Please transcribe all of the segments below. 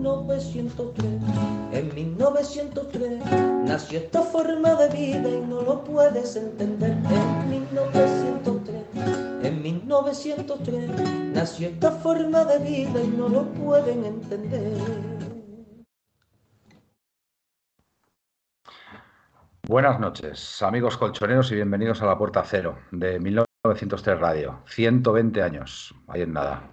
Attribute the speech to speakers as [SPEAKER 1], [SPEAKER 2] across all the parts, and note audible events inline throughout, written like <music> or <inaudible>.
[SPEAKER 1] 1903. En 1903 nació esta forma de vida y no lo puedes entender. En 1903, en 1903 nació esta forma de vida y no lo pueden entender.
[SPEAKER 2] Buenas noches, amigos colchoneros, y bienvenidos a la Puerta Cero de 1903 Radio. 120 años, ahí en nada.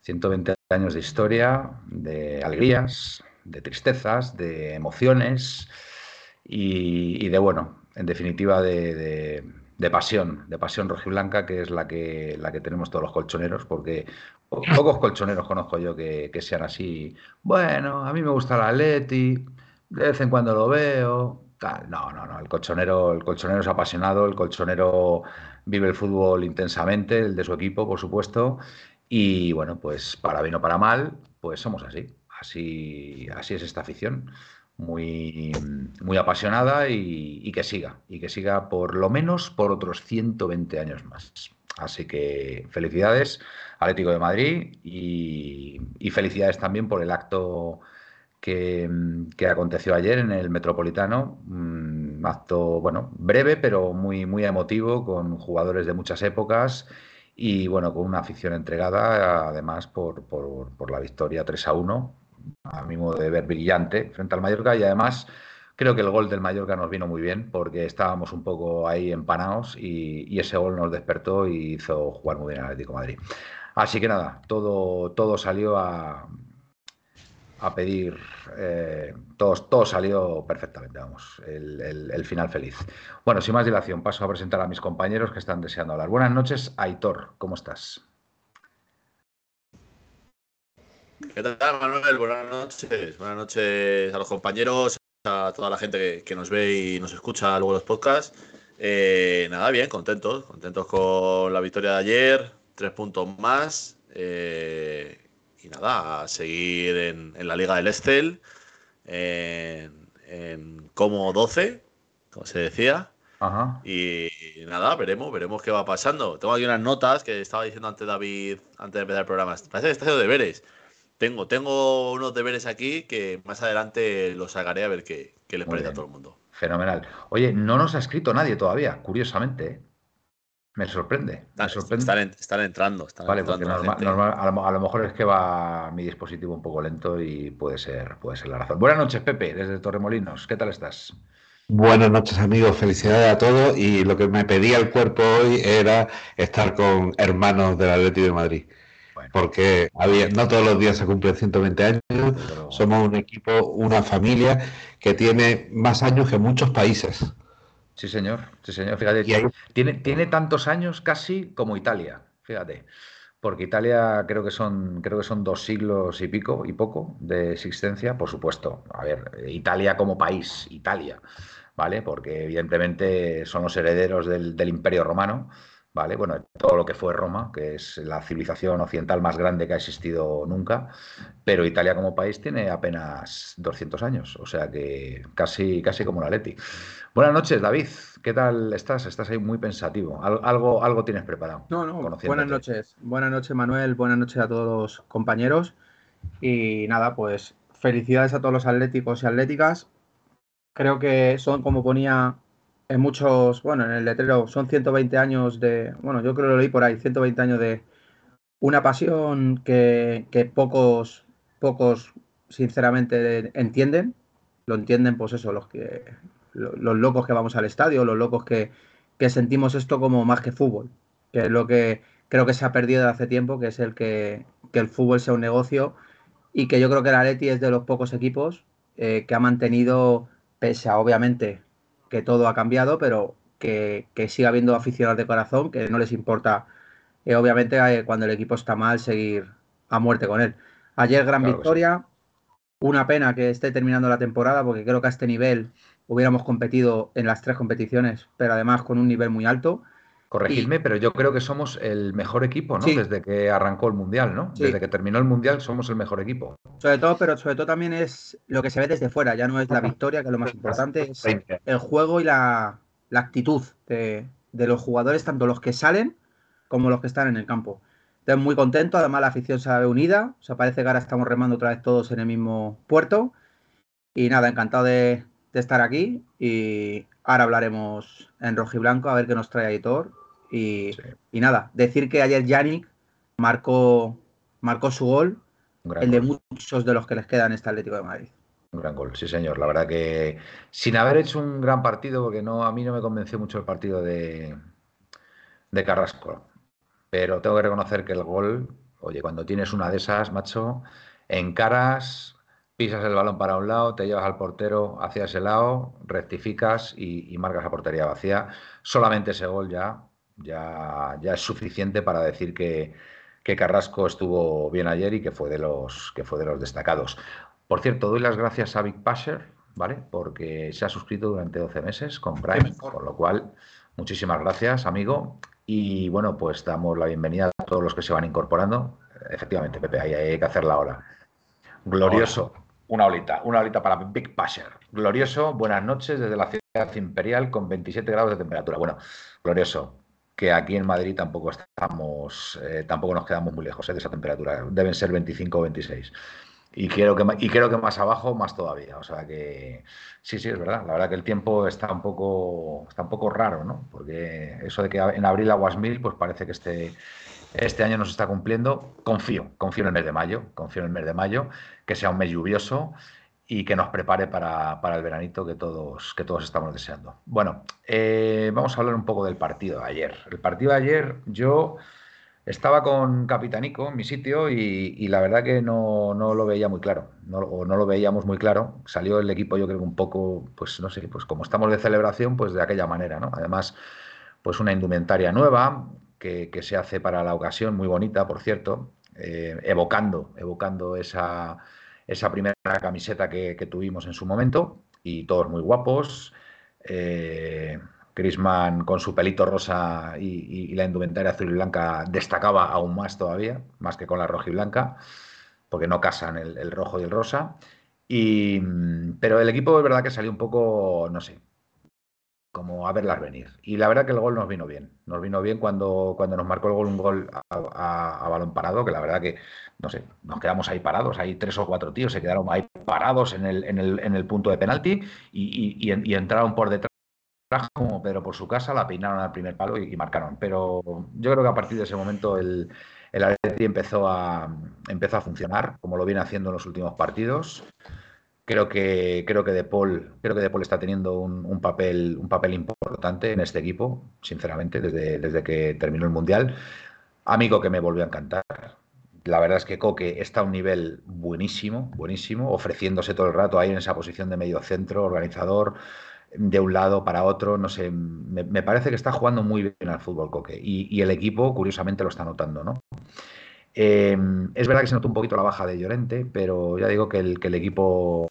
[SPEAKER 2] 120 años de historia, de alegrías, de tristezas, de emociones y, de, bueno, en definitiva, de, pasión, de pasión rojiblanca, que es la que, la que tenemos todos los colchoneros, porque pocos colchoneros conozco yo que, que sean así. Bueno, a mí me gusta la Atleti, de vez en cuando lo veo, no, no, no. El colchonero, el colchonero es apasionado, el colchonero vive el fútbol intensamente, el de su equipo, por supuesto. Y bueno, pues para bien o para mal, pues somos así. Así, así es esta afición. Muy, muy apasionada y, que siga. Y que siga por lo menos por otros 120 años más. Así que felicidades, Atlético de Madrid, y, felicidades también por el acto que, aconteció ayer en el Metropolitano. Un acto, bueno, breve, pero muy, muy emotivo, con jugadores de muchas épocas y, bueno, con una afición entregada, además, por, por, la victoria 3 a 1, a mi modo de ver brillante, frente al Mallorca y, además, creo que el gol del Mallorca nos vino muy bien porque estábamos un poco ahí empanados y, y ese gol nos despertó y hizo jugar muy bien al Atlético Madrid. Así que nada, todo, todo salió a, a pedir, eh, todo, salió perfectamente, vamos, el, final feliz. Bueno, sin más dilación, paso a presentar a mis compañeros que están deseando hablar. Buenas noches, Aitor, ¿cómo estás?
[SPEAKER 3] ¿Qué tal, Manuel? Buenas noches. Buenas noches a los compañeros, a toda la gente que, nos ve y nos escucha luego los podcasts. Eh, nada, bien, contentos, contentos con la victoria de ayer, tres puntos más. Eh, y nada, a seguir en, la Liga del Estel, en, como 12, como se decía. Y nada, veremos, veremos qué va pasando. Tengo aquí unas notas que estaba diciendo antes David, antes de empezar el programa. Parece que está haciendo deberes. Tengo, tengo unos deberes aquí que más adelante los sacaré a ver qué, qué les parece a todo el mundo.
[SPEAKER 2] Fenomenal. Oye, no nos ha escrito nadie todavía, curiosamente. ¿eh? Me sorprende. Me sorprende.
[SPEAKER 3] Están, entrando.
[SPEAKER 2] vale, porque a, lo, mejor es que va mi dispositivo un poco lento y puede ser, puede ser la razón. Buenas noches, Pepe, desde Torremolinos. ¿Qué tal estás?
[SPEAKER 4] Buenas noches, amigos. Felicidades a todos. Y lo que me pedía el cuerpo hoy era estar con hermanos del Atlético de Madrid. Porque había, no todos los días se cumplen 120 años. Somos un equipo, una familia que tiene más años que muchos países.
[SPEAKER 2] Sí, señor. Sí, señor. Fíjate, tiene, tiene tantos años casi como Italia. Fíjate. Porque Italia creo que son, creo que son dos siglos y pico y poco de existencia, por supuesto. A ver, Italia como país, Italia, ¿vale? Porque evidentemente son los herederos del, del Imperio Romano ¿vale? Bueno, todo lo que fue Roma, que es la civilización occidental más grande que ha existido nunca, pero Italia como país tiene apenas 200 años, o sea que casi, casi como la Leti. Buenas noches, David, ¿qué tal estás? Estás ahí muy pensativo. ¿Algo, algo tienes preparado?
[SPEAKER 5] No, no, buenas noches. Buenas noches, Manuel, buenas noches a todos los compañeros. Y nada, pues felicidades a todos los atléticos y atléticas. Creo que son, como ponía en muchos, bueno, en el letrero son 120 años de, bueno, yo creo que lo leí por ahí, 120 años de una pasión que, pocos, pocos sinceramente entienden. Lo entienden, pues eso, los que los locos que vamos al estadio, los locos que, sentimos esto como más que fútbol, que es lo que creo que se ha perdido de hace tiempo, que es el que, el fútbol sea un negocio y que yo creo que la Leti es de los pocos equipos eh, que ha mantenido, pese a obviamente que todo ha cambiado, pero que, que siga habiendo aficionados de corazón, que no les importa, eh, obviamente, eh, cuando el equipo está mal, seguir a muerte con él. Ayer gran victoria, Una pena que esté terminando la temporada porque creo que a este nivel hubiéramos competido en las tres competiciones, pero además con un nivel muy alto.
[SPEAKER 2] Corregidme, pero yo creo que somos el mejor equipo, ¿no? Desde que arrancó el Mundial, ¿no? Desde que terminó el Mundial somos el mejor equipo.
[SPEAKER 5] Sobre todo, pero sobre todo también es lo que se ve desde fuera, ya no es la victoria, que es lo más importante, es el juego y la, actitud de, los jugadores, tanto los que salen como los que están en el campo. Estoy muy contento, además la afición se ve unida, o sea, parece que ahora estamos remando otra vez todos en el mismo puerto. Y nada, encantado de, estar aquí y ahora hablaremos en rojo y blanco a ver qué nos trae Editor y, nada, decir que ayer Yannick marcó, marcó su gol, el de muchos de los que les quedan en este Atlético de Madrid.
[SPEAKER 2] Un gran gol, sí señor. La verdad que sin haber hecho un gran partido, porque no a mí no me convenció mucho el partido de, de Carrasco. Pero tengo que reconocer que el gol, oye, cuando tienes una de esas, macho, encaras, pisas el balón para un lado, te llevas al portero hacia ese lado, rectificas y, y marcas la portería vacía. Solamente ese gol ya ya, ya es suficiente para decir que, Carrasco estuvo bien ayer y que fue de los, que fue de los destacados. Por cierto, doy las gracias a Big Passer, ¿vale? Porque se ha suscrito durante 12 meses con Prime, con lo cual, muchísimas gracias, amigo. Y bueno, pues damos la bienvenida a todos los que se van incorporando. Efectivamente, Pepe, ahí hay que hacer la ola. Glorioso. Una olita, una olita para Big Passer. Glorioso, buenas noches desde la ciudad imperial con 27 grados de temperatura. Bueno, glorioso que aquí en Madrid tampoco estamos, eh, tampoco nos quedamos muy lejos eh, de esa temperatura. Deben ser 25 o 26. Y creo, que, y creo que más abajo, más todavía. O sea que sí, sí, es verdad. La verdad que el tiempo está un poco, está un poco raro, ¿no? Porque eso de que en abril aguas mil, pues parece que este, este año nos está cumpliendo. Confío, confío en el mes de mayo, confío en el mes de mayo, que sea un mes lluvioso y que nos prepare para, el veranito que todos, que todos estamos deseando. Bueno, eh, vamos a hablar un poco del partido de ayer. El partido de ayer yo estaba con Capitanico en mi sitio y, la verdad que no, lo veía muy claro, no, o no lo veíamos muy claro. Salió el equipo yo creo un poco, pues no sé, pues como estamos de celebración, pues de aquella manera, ¿no? Además, pues una indumentaria nueva que, se hace para la ocasión, muy bonita, por cierto, eh, evocando, evocando esa esa primera camiseta que, tuvimos en su momento y todos muy guapos. Eh, con su pelito rosa y, la indumentaria azul y blanca destacaba aún más todavía, más que con la roja y blanca, porque no casan el, rojo y el rosa. Y, pero el equipo es verdad que salió un poco, no sé, como a verlas venir. Y la verdad que el gol nos vino bien. Nos vino bien cuando, cuando nos marcó el gol un gol a, balón parado, que la verdad que, no sé, nos quedamos ahí parados. Hay tres o cuatro tíos, se quedaron ahí parados en el, en el, en el punto de penalti y, y, entraron por detrás como Pedro por su casa, la peinaron al primer palo y, marcaron. Pero yo creo que a partir de ese momento el, el Atleti empezó a, empezó a funcionar, como lo viene haciendo en los últimos partidos. Creo que, creo que De Paul, creo que De está teniendo un, papel, un papel importante en este equipo, sinceramente, desde, desde que terminó el Mundial. Amigo que me volvió a encantar. La verdad es que Coque está a un nivel buenísimo, buenísimo, ofreciéndose todo el rato ahí en esa posición de medio centro, organizador, de un lado para otro, no sé, me, parece que está jugando muy bien al fútbol Coque y, y, el equipo, curiosamente, lo está notando, ¿no? Em, es verdad que se notó un poquito la baja de Llorente, pero ya digo que el, equipo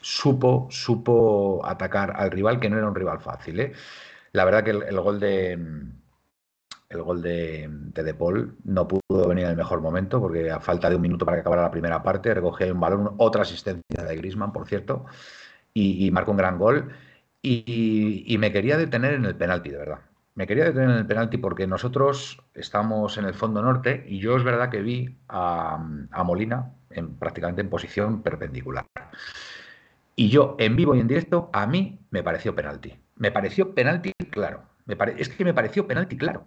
[SPEAKER 2] supo, supo atacar al rival, que no era un rival fácil. ¿eh? La verdad que el, gol de el gol de, de, Paul no pudo venir en el mejor momento porque a falta de un minuto para que acabara la primera parte recogió un balón, otra asistencia de Grisman, por cierto, y, marcó un gran gol. y, me quería detener en el penalti, de verdad me quería detener en el penalti porque nosotros estamos en el fondo norte y yo es verdad que vi a, Molina en, prácticamente en posición perpendicular. Y yo, en vivo y en directo, a mí me pareció penalti. Me pareció penalti claro. Me es que me pareció penalti claro.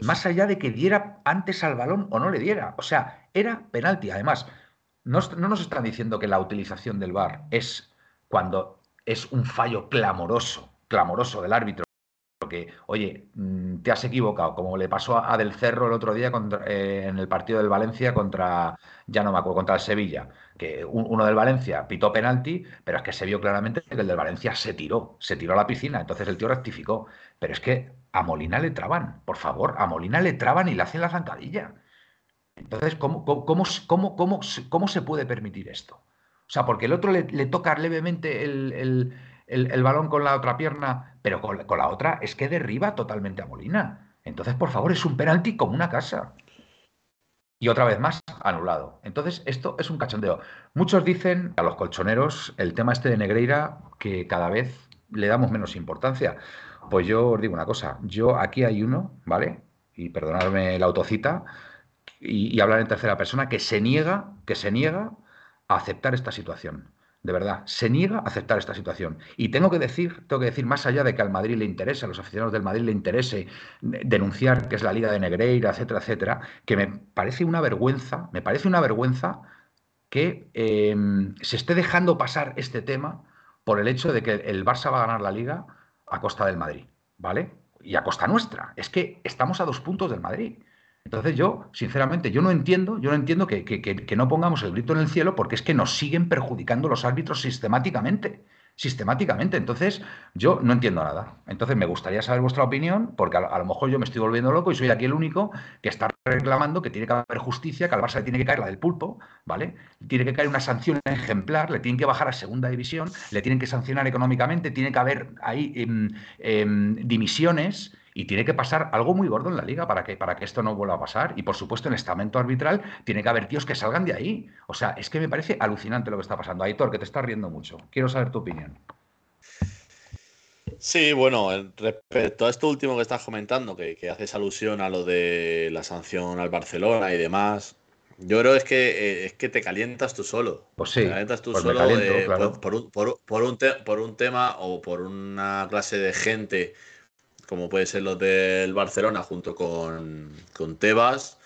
[SPEAKER 2] Más allá de que diera antes al balón o no le diera. O sea, era penalti. Además, no, no nos están diciendo que la utilización del VAR es cuando es un fallo clamoroso, clamoroso del árbitro que, oye, mm, te has equivocado, como le pasó a Del Cerro el otro día eh, en el partido del Valencia contra, ya no me acuerdo, contra el Sevilla, que uno del Valencia pitó penalti, pero es que se vio claramente que el del Valencia se tiró, se tiró a la piscina, entonces el tío rectificó. Pero es que a Molina le traban, por favor, a Molina le traban y le hacen la zancadilla. Entonces, ¿cómo, cómo, cómo, cómo, cómo se puede permitir esto? sea, porque el otro le, toca levemente el, balón con la otra pierna, pero con, la otra es que derriba totalmente a Molina. Entonces, por favor, es un penalti como una casa. Y otra vez más, anulado. Entonces, esto es un cachondeo. Muchos dicen a los colchoneros el tema este de Negreira que cada vez le damos menos importancia. Pues yo os digo una cosa, yo aquí hay uno, ¿vale? Y perdonadme la autocita, y, hablar en tercera persona, que se niega, que se niega a aceptar esta situación. De verdad, se niega a aceptar esta situación. Y tengo que decir, tengo que decir, más allá de que al Madrid le interese, a los aficionados del Madrid le interese denunciar que es la Liga de Negreira, etcétera, etcétera, que me parece una vergüenza, me parece una vergüenza que em, se esté dejando pasar este tema por el hecho de que el Barça va a ganar la liga a costa del Madrid, ¿vale? Y a costa nuestra. Es que estamos a dos puntos del Madrid. Entonces yo, sinceramente, yo no entiendo, yo no entiendo que, que, no pongamos el grito en el cielo porque es que nos siguen perjudicando los árbitros sistemáticamente sistemáticamente. Entonces, yo no entiendo nada. Entonces, me gustaría saber vuestra opinión, porque a, lo mejor yo me estoy volviendo loco y soy aquí el único que está reclamando que tiene que haber justicia, que al Barça le tiene que caer la del pulpo, ¿vale? Tiene que caer una sanción ejemplar, le tienen que bajar a segunda división, le tienen que sancionar económicamente, tiene que haber ahí em, em, dimisiones y tiene que pasar algo muy gordo en la liga para que, para que esto no vuelva a pasar. Y por supuesto, en estamento arbitral tiene que haber tíos que salgan de ahí. O sea, es que me parece alucinante lo que está pasando. Aitor, que te estás riendo mucho. Quiero saber tu opinión.
[SPEAKER 3] Sí, bueno, respecto a esto último que estás comentando, que, haces alusión a lo de la sanción al Barcelona y demás, yo creo es que eh, es que te calientas tú solo.
[SPEAKER 2] Pues sí.
[SPEAKER 3] Te calientas tú pues solo eh, por, un, por, un por, un tema o por una clase de gente como puede ser los del Barcelona junto con, Tebas,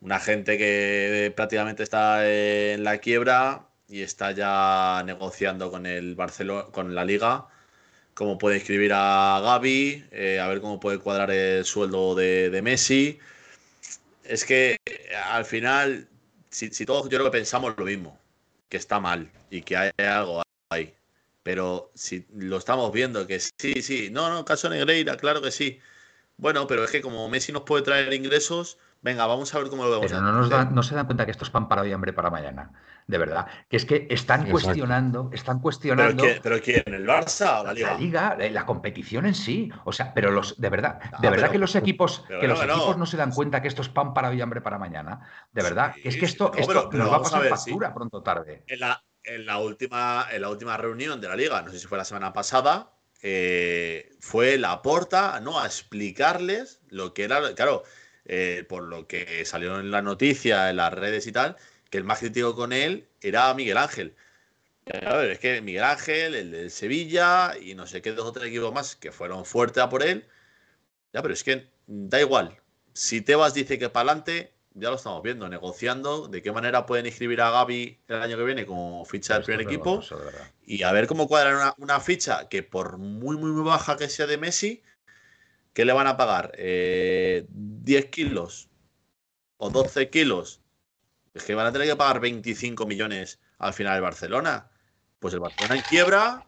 [SPEAKER 3] una gente que prácticamente está en la quiebra y está ya negociando con el Barcelona, con la liga, cómo puede inscribir a Gaby, eh, a ver cómo puede cuadrar el sueldo de, Messi. Es que al final, si, si todos yo creo que pensamos lo mismo, que está mal y que hay algo ahí. Pero si lo estamos viendo, que sí, sí, no, no, caso Negreira, claro que sí. Bueno, pero es que como Messi nos puede traer ingresos, venga, vamos a ver cómo lo vemos.
[SPEAKER 2] Pero no, nos no se dan cuenta que esto es pan para hoy, hambre para mañana. De verdad. Que es que están cuestionando, están cuestionando.
[SPEAKER 3] ¿Pero, quién? ¿El Barça o la Liga?
[SPEAKER 2] La Liga, eh, la competición en sí. O sea, pero los, de verdad, ah, de verdad que los equipos, que los equipos no se dan cuenta que esto es pan para hoy, hambre para mañana. De verdad. es que esto, esto nos va a pasar factura pronto o tarde.
[SPEAKER 3] En la, en la última, en la última reunión de la liga, no sé si fue la semana pasada, eh, fue la porta ¿no? a explicarles lo que era, claro, eh, por lo que salió en la noticia, en las redes y tal, que el más crítico con él era Miguel Ángel. es que Miguel Ángel, el de Sevilla y no sé qué dos o tres equipos más que fueron fuertes a por él. Ya, pero es que da igual. Si Tebas dice que para adelante, ya lo estamos viendo, negociando de qué manera pueden inscribir a Gaby el año que viene como ficha del primer equipo y a ver cómo cuadran una, ficha que por muy, muy, muy baja que sea de Messi, ¿qué le van a pagar? Eh, ¿10 kilos o 12 kilos? Es que van a tener que pagar 25 millones al final del Barcelona. Pues el Barcelona en quiebra.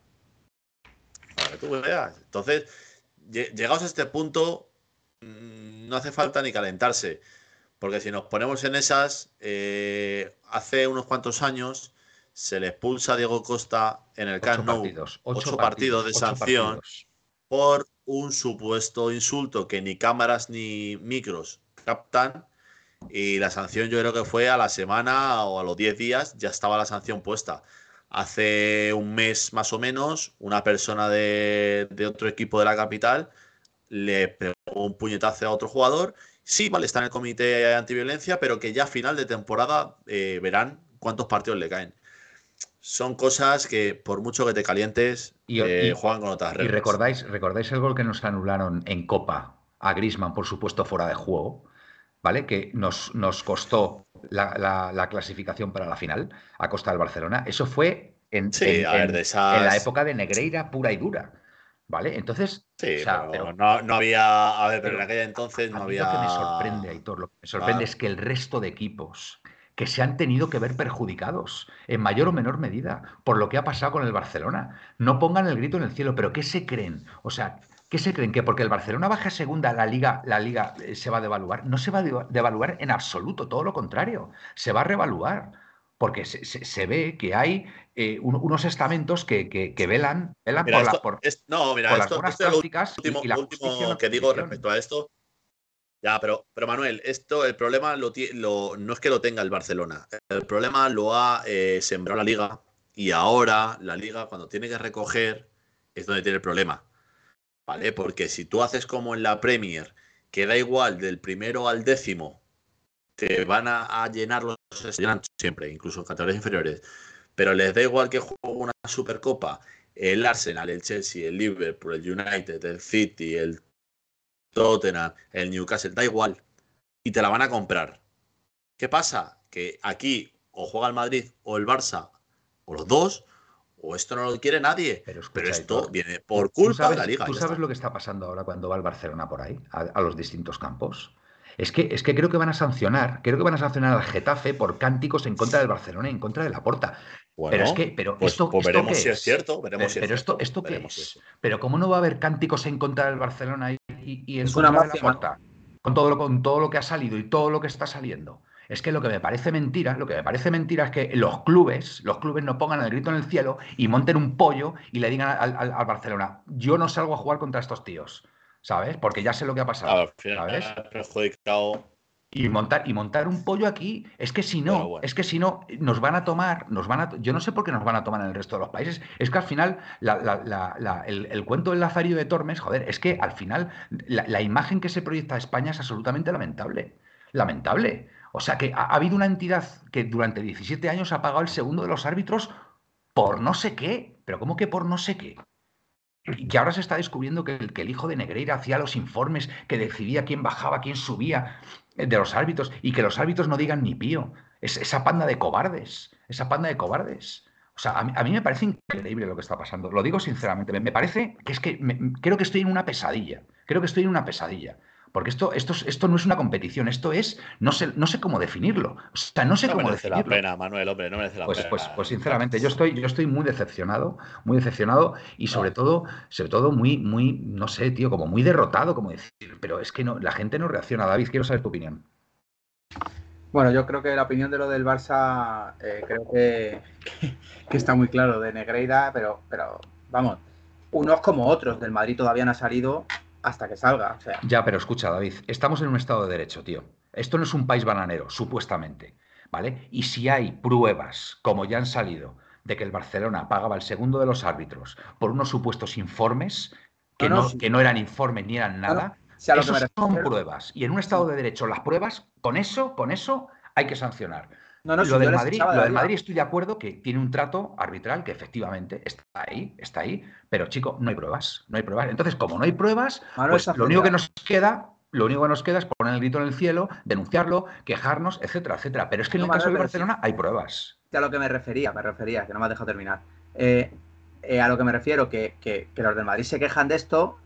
[SPEAKER 3] Para que tú veas. Entonces, llegados a este punto, mm, no hace falta ni calentarse. Porque si nos ponemos en esas, eh, hace unos cuantos años se le expulsa a Diego Costa en el Camp Nou ocho, partidos, de sanción por un supuesto insulto que ni cámaras ni micros captan. Y la sanción yo creo que fue a la semana o a los 10 días ya estaba la sanción puesta. Hace un mes más o menos, una persona de, de otro equipo de la capital le pegó un puñetazo a otro jugador sí, vale, está en el comité antiviolencia, pero que ya a final de temporada eh, verán cuántos partidos le caen. Son cosas que, por mucho que te calientes, y, eh, juegan con otras reglas.
[SPEAKER 2] Y recordáis, recordáis el gol que nos anularon en Copa a Grisman, por supuesto, fuera de juego, ¿vale? Que nos, nos costó la, clasificación para la final a costa del Barcelona. Eso fue en, en la época de Negreira pura y dura. ¿Vale? Entonces.
[SPEAKER 3] Sí, pero, no, había. A ver, pero, en aquella entonces no había.
[SPEAKER 2] Lo que me sorprende, Aitor, lo que me sorprende es que el resto de equipos que se han tenido que ver perjudicados, en mayor o menor medida, por lo que ha pasado con el Barcelona, no pongan el grito en el cielo, pero ¿qué se creen? O sea, ¿qué se creen? ¿Que porque el Barcelona baja a segunda, la liga, la liga eh, se va a devaluar? No se va a devaluar en absoluto, todo lo contrario, se va a revaluar. Porque se, ve que hay eh, unos estamentos que, que, velan, velan por, la, por,
[SPEAKER 3] no, mira, esto, las buenas prácticas último, y, la último que digo respecto a esto. Ya, pero, pero Manuel, esto, el problema lo, no es que lo tenga el Barcelona. El problema lo ha eh, sembrado la liga y ahora la liga, cuando tiene que recoger, es donde tiene el problema. ¿Vale? Porque si tú haces como en la Premier, que da igual del primero al décimo, te van a, llenar los siempre, incluso en categorías inferiores, pero les da igual que juegue una Supercopa, el Arsenal, el Chelsea, el Liverpool, el United, el City, el Tottenham, el Newcastle, da igual. Y te la van a comprar. ¿Qué pasa? Que aquí o juega el Madrid o el Barça o los dos, o esto no lo quiere nadie. Pero, esto viene por culpa de la liga.
[SPEAKER 2] ¿Tú sabes lo que está pasando ahora cuando va el Barcelona por ahí, a, los distintos campos? Es que, es que creo que van a sancionar, creo que van a sancionar al Getafe por cánticos en contra del Barcelona y en contra de la Porta. pero es que, pero
[SPEAKER 3] pues,
[SPEAKER 2] esto,
[SPEAKER 3] pues veremos si es cierto,
[SPEAKER 2] veremos
[SPEAKER 3] pero,
[SPEAKER 2] esto, esto qué es. Pero cómo no va a haber cánticos en contra del Barcelona y, y, en contra de la Porta, con todo lo, con todo lo que ha salido y todo lo que está saliendo. Es que lo que me parece mentira, lo que me parece mentira es que los clubes, los clubes no pongan el grito en el cielo y monten un pollo y le digan al, Barcelona, yo no salgo a jugar contra estos tíos, ¿sabes? Porque ya sé lo que ha pasado, ¿sabes? Y montar, y montar un pollo aquí, es que si no, es que si no, nos van a tomar, nos van a, yo no sé por qué nos van a tomar en el resto de los países. Es que al final, el, el, cuento del Lazario de Tormes, joder, es que al final la, imagen que se proyecta a España es absolutamente lamentable. Lamentable. O sea que ha, habido una entidad que durante 17 años ha pagado el segundo de los árbitros por no sé qué. Pero ¿cómo que por no sé qué? Y ahora se está descubriendo que el, que el, hijo de Negreira hacía los informes, que decidía quién bajaba, quién subía eh, de los árbitros, y que los árbitros no digan ni pío. Es, esa panda de cobardes, esa panda de cobardes. O sea, a mí, me parece increíble lo que está pasando. Lo digo sinceramente. Me, parece que es que creo que estoy en una pesadilla. Creo que estoy en una pesadilla. Porque esto, esto, esto no es una competición, esto es, no sé, no sé cómo definirlo. O sea, no sé cómo
[SPEAKER 3] merece la pena, Manuel, hombre, no merece la
[SPEAKER 2] pues,
[SPEAKER 3] pena.
[SPEAKER 2] Pues, pues sinceramente, yo estoy, yo estoy muy decepcionado, muy decepcionado y sobre todo, sobre todo muy, muy, no sé, tío, como muy derrotado, como decir, pero es que no, la gente no reacciona. David, quiero saber tu opinión.
[SPEAKER 5] Bueno, yo creo que la opinión de lo del Barça, eh, creo que, <laughs> que, está muy claro, de Negreira, pero, pero vamos, unos como otros, del Madrid todavía no ha salido hasta que salga.
[SPEAKER 2] Ya, pero escucha, David, estamos en un Estado de Derecho, tío. Esto no es un país bananero, supuestamente. ¿Vale? Y si hay pruebas, como ya han salido, de que el Barcelona pagaba el segundo de los árbitros por unos supuestos informes, que no, que no eran informes ni eran nada, son pruebas. Y en un Estado de Derecho, las pruebas, con eso, con eso, hay que sancionar lo, del Madrid, lo del Madrid estoy de acuerdo que tiene un trato arbitral que efectivamente está ahí, está ahí, pero chico, no hay pruebas, no hay pruebas. Entonces, como no hay pruebas, pues lo único que nos queda, lo único que nos queda es poner el grito en el cielo, denunciarlo, quejarnos, etcétera, etcétera. Pero es que en el caso de Barcelona hay pruebas.
[SPEAKER 5] A lo que me refería, me refería, que no me has dejado terminar. Eh, eh, a lo que me refiero, que, que, los del Madrid se quejan de esto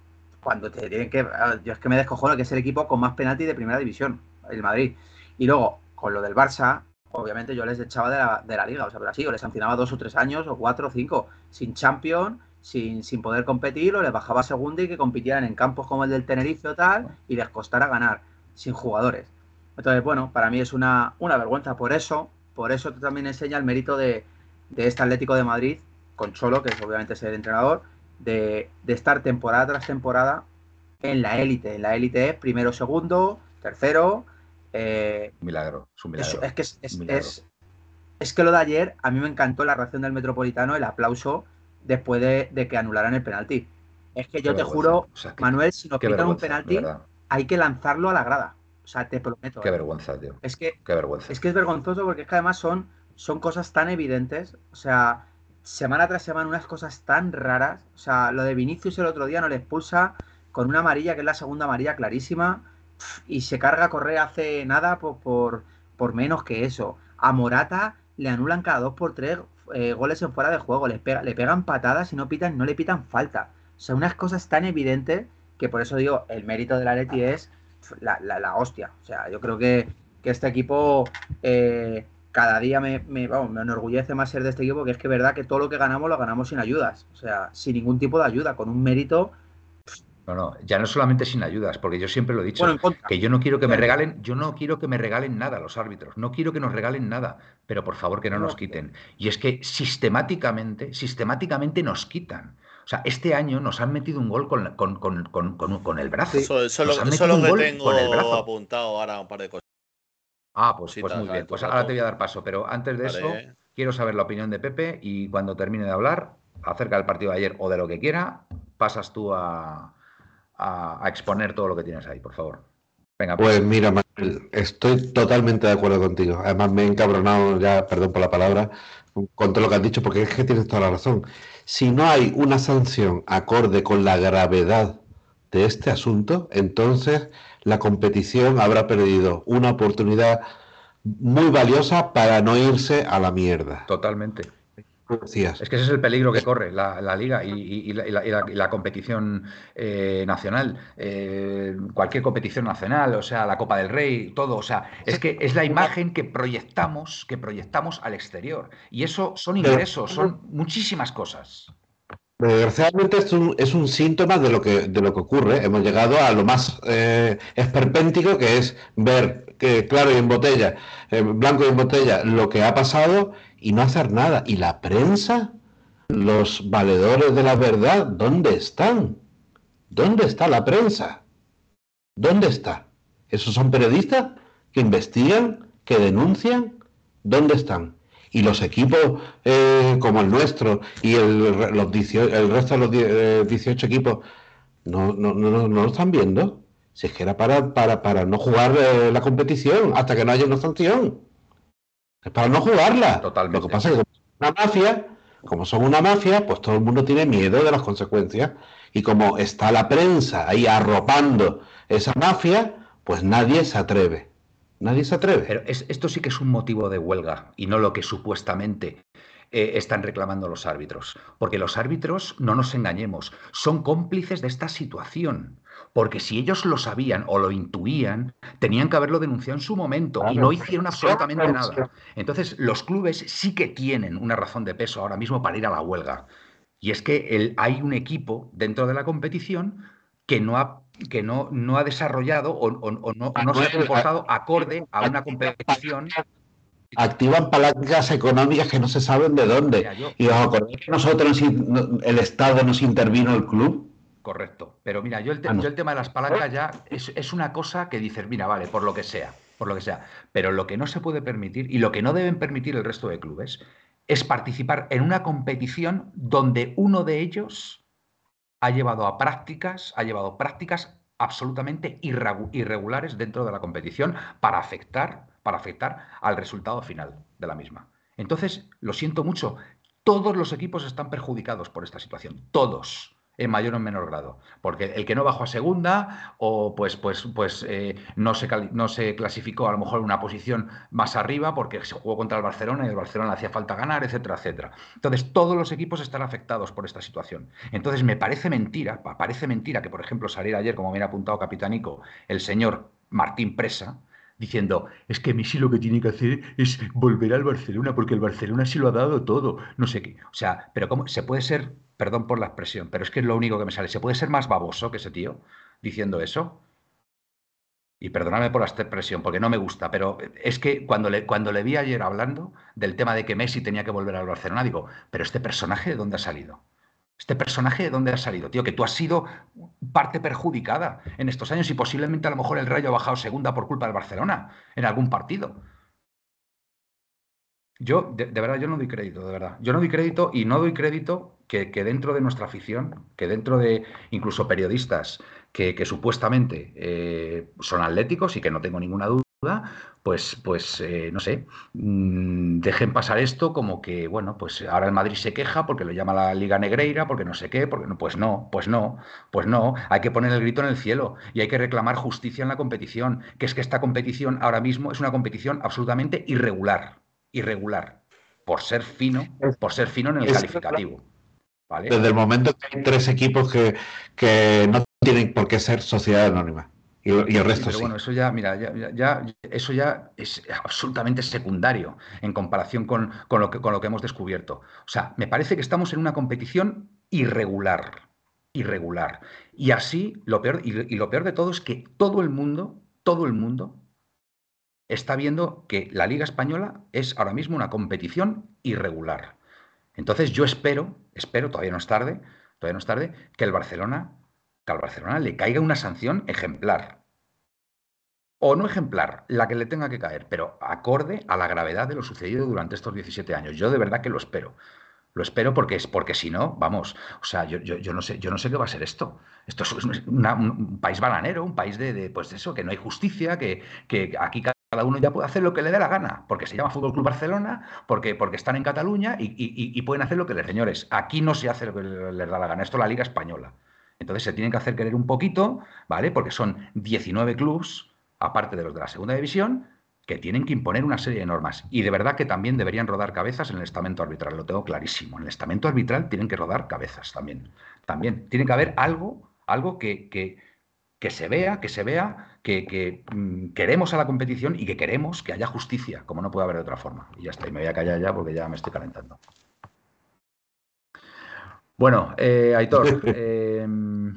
[SPEAKER 5] cuando te tienen que. Yo es que me descojono que es el equipo con más penalti de primera división, el Madrid. Y luego, con lo del Barça, obviamente yo les echaba de la, de la liga, o sea, pero así, o les sancionaba dos o tres años, o cuatro o cinco, sin champion, sin, sin poder competir, o les bajaba a segunda y que compitieran en campos como el del Tenerife o tal, y les costara ganar, sin jugadores. Entonces, bueno, para mí es una, una vergüenza, por eso, por eso también enseña el mérito de, de este Atlético de Madrid, con Cholo, que es obviamente ser entrenador, de, de estar temporada tras temporada en la élite. En la élite es primero, segundo, tercero,
[SPEAKER 2] eh, milagro, es un milagro.
[SPEAKER 5] Es, que es, que lo de ayer, a mí me encantó la reacción del Metropolitano, el aplauso después de, que anularan el penalti. Es que yo te juro, Manuel, si nos pitan un penalti, hay que lanzarlo a la grada. O sea, te prometo.
[SPEAKER 2] Qué ¿eh? vergüenza, tío.
[SPEAKER 5] Es que,
[SPEAKER 2] Qué vergüenza.
[SPEAKER 5] Es que es vergonzoso porque es que además son, son cosas tan evidentes. O sea, semana tras semana unas cosas tan raras. O sea, lo de Vinicius el otro día no le expulsa con una amarilla, que es la segunda amarilla clarísima y se carga Correa hace nada por, por, menos que eso. A Morata le anulan cada dos por tres eh, goles en fuera de juego, le, le pegan patadas y no pitan, no le pitan falta. O sea, unas cosas tan evidentes que por eso digo, el mérito de la Leti es la, la, hostia. O sea, yo creo que, este equipo eh, cada día me, me, me enorgullece más ser de este equipo, que es que verdad que todo lo que ganamos lo ganamos sin ayudas. O sea, sin ningún tipo de ayuda, con un mérito
[SPEAKER 2] No, no, ya no solamente sin ayudas, porque yo siempre lo he dicho, que yo no quiero que me regalen, yo no quiero que me regalen nada los árbitros, no quiero que nos regalen nada, pero por favor que no nos quiten. Y es que sistemáticamente, sistemáticamente nos quitan. O sea, este año nos han metido un gol con, con, el brazo.
[SPEAKER 3] Eso, eso, lo, que tengo apuntado ahora un par de cosas.
[SPEAKER 2] Ah, pues, pues muy bien. Pues ahora te voy a dar paso, pero antes de eso, quiero saber la opinión de Pepe y cuando termine de hablar acerca del partido de ayer o de lo que quiera, pasas tú a, a, exponer todo lo que tienes ahí, por favor.
[SPEAKER 4] Venga, pues. pues mira, Manuel, estoy totalmente de acuerdo contigo. Además, me he encabronado ya, perdón por la palabra, con todo lo que has dicho, porque es que tienes toda la razón. Si no hay una sanción acorde con la gravedad de este asunto, entonces la competición habrá perdido una oportunidad muy valiosa para no irse a la mierda.
[SPEAKER 2] Totalmente. Es que ese es el peligro que corre la, liga y, la, competición eh, nacional. Eh, cualquier competición nacional, o sea, la Copa del Rey, todo. O sea, es que es la imagen que proyectamos, que proyectamos al exterior. Y eso son ingresos, son muchísimas cosas.
[SPEAKER 4] Desgraciadamente es un, es un síntoma de lo, que, de lo que ocurre. Hemos llegado a lo más eh, esperpéntico, que es ver que, claro y en botella, blanco y en botella, lo que ha pasado y no hacer nada. ¿Y la prensa? ¿Los valedores de la verdad? ¿Dónde están? ¿Dónde está la prensa? ¿Dónde está? ¿Esos son periodistas que investigan, que denuncian? ¿Dónde están? Y los equipos eh, como el nuestro y el, los el resto de los 18 eh, equipos no, no, no, no, lo están viendo. Si es que era para, para, para no jugar eh, la competición hasta que no haya una sanción. Es para no jugarla. Totalmente. Lo que pasa es que como una mafia, como son una mafia, pues todo el mundo tiene miedo de las consecuencias. Y como está la prensa ahí arropando esa mafia, pues nadie se atreve. Nadie se atreve.
[SPEAKER 2] Pero esto sí que es un motivo de huelga y no lo que supuestamente eh, están reclamando los árbitros. Porque los árbitros, no nos engañemos, son cómplices de esta situación. Porque si ellos lo sabían o lo intuían, tenían que haberlo denunciado en su momento y no hicieron absolutamente nada. Entonces, los clubes sí que tienen una razón de peso ahora mismo para ir a la huelga. Y es que hay un equipo dentro de la competición que no ha, que no, no ha desarrollado o, no, no, se ha comportado acorde a una competición
[SPEAKER 4] activan palancas económicas que no se saben de dónde. Y os acordáis que nosotros, el Estado nos intervino el club.
[SPEAKER 2] Correcto. Pero mira, yo el, ah, el tema de las palancas ya es, una cosa que dices, mira, vale, por lo que sea, por lo que sea. Pero lo que no se puede permitir y lo que no deben permitir el resto de clubes es participar en una competición donde uno de ellos ha llevado a prácticas, ha llevado prácticas absolutamente irregulares dentro de la competición para afectar, para afectar al resultado final de la misma. Entonces, lo siento mucho, todos los equipos están perjudicados por esta situación, todos en mayor o menor grado. Porque el que no bajó a segunda o pues, pues, pues eh, no, se, no se clasificó a lo mejor en una posición más arriba porque se jugó contra el Barcelona y el Barcelona le hacía falta ganar, etcétera, etcétera. Entonces, todos los equipos están afectados por esta situación. Entonces, me parece mentira, parece mentira que, por ejemplo, saliera ayer, como me ha apuntado Capitanico, el señor Martín Presa, diciendo, es que Messi lo que tiene que hacer es volver al Barcelona, porque el Barcelona sí lo ha dado todo, no sé qué. O sea, pero ¿cómo se puede ser Perdón por la expresión, pero es que es lo único que me sale. ¿Se puede ser más baboso que ese tío diciendo eso? Y perdóname por la expresión, porque no me gusta, pero es que cuando le, cuando le vi ayer hablando del tema de que Messi tenía que volver al Barcelona, digo, pero este personaje de dónde ha salido? ¿Este personaje de dónde ha salido? Tío, que tú has sido parte perjudicada en estos años y posiblemente a lo mejor el Rayo ha bajado segunda por culpa del Barcelona en algún partido. Yo, de, verdad, yo no doy crédito, de verdad. Yo no doy crédito y no doy crédito que, dentro de nuestra afición, que dentro de incluso periodistas que, supuestamente eh, son atléticos y que no tengo ninguna duda, pues, pues eh, no sé, mm, dejen pasar esto como que, bueno, pues ahora el Madrid se queja porque lo llama la Liga Negreira, porque no sé qué, porque no, pues no, pues no, pues no, hay que poner el grito en el cielo y hay que reclamar justicia en la competición, que es que esta competición ahora mismo es una competición absolutamente irregular irregular por ser fino, por ser fino en el calificativo.
[SPEAKER 4] Desde el momento que hay tres equipos que, que no tienen por qué ser sociedad anónima. Y, el resto sí, pero
[SPEAKER 2] bueno, eso ya, mira, ya, eso ya es absolutamente secundario en comparación con, con, lo que, con lo que hemos descubierto. O sea, me parece que estamos en una competición irregular. irregular. Y así, lo peor, y, y lo peor de todo es que todo el mundo, todo el mundo está viendo que la Liga Española es ahora mismo una competición irregular. Entonces yo espero, espero, todavía no es tarde, todavía no es tarde, que el Barcelona, que al Barcelona le caiga una sanción ejemplar. O no ejemplar, la que le tenga que caer, pero acorde a la gravedad de lo sucedido durante estos 17 años. Yo de verdad que lo espero. Lo espero porque es porque si no, vamos, o sea, yo, yo, no sé, yo no sé qué va a ser esto. Esto es un país bananero, un país de, pues eso, que no hay justicia, que, que aquí cada uno ya puede hacer lo que le dé la gana, porque se llama Fútbol Club Barcelona, porque, porque están en Cataluña y, pueden hacer lo que les señores. Aquí no se hace lo que les da la gana, esto es la Liga Española. Entonces se tienen que hacer querer un poquito, ¿vale? Porque son 19 clubs, aparte de los de la segunda división, que tienen que imponer una serie de normas. Y de verdad que también deberían rodar cabezas en el estamento arbitral, lo tengo clarísimo. En el estamento arbitral tienen que rodar cabezas también. También tiene que haber algo, algo que, que que se vea, que se vea que, mm, queremos a la competición y que queremos que haya justicia, como no puede haber de otra forma. Y ya está, y me voy a callar ya porque ya me estoy calentando. Bueno, eh, Aitor. <laughs> Em,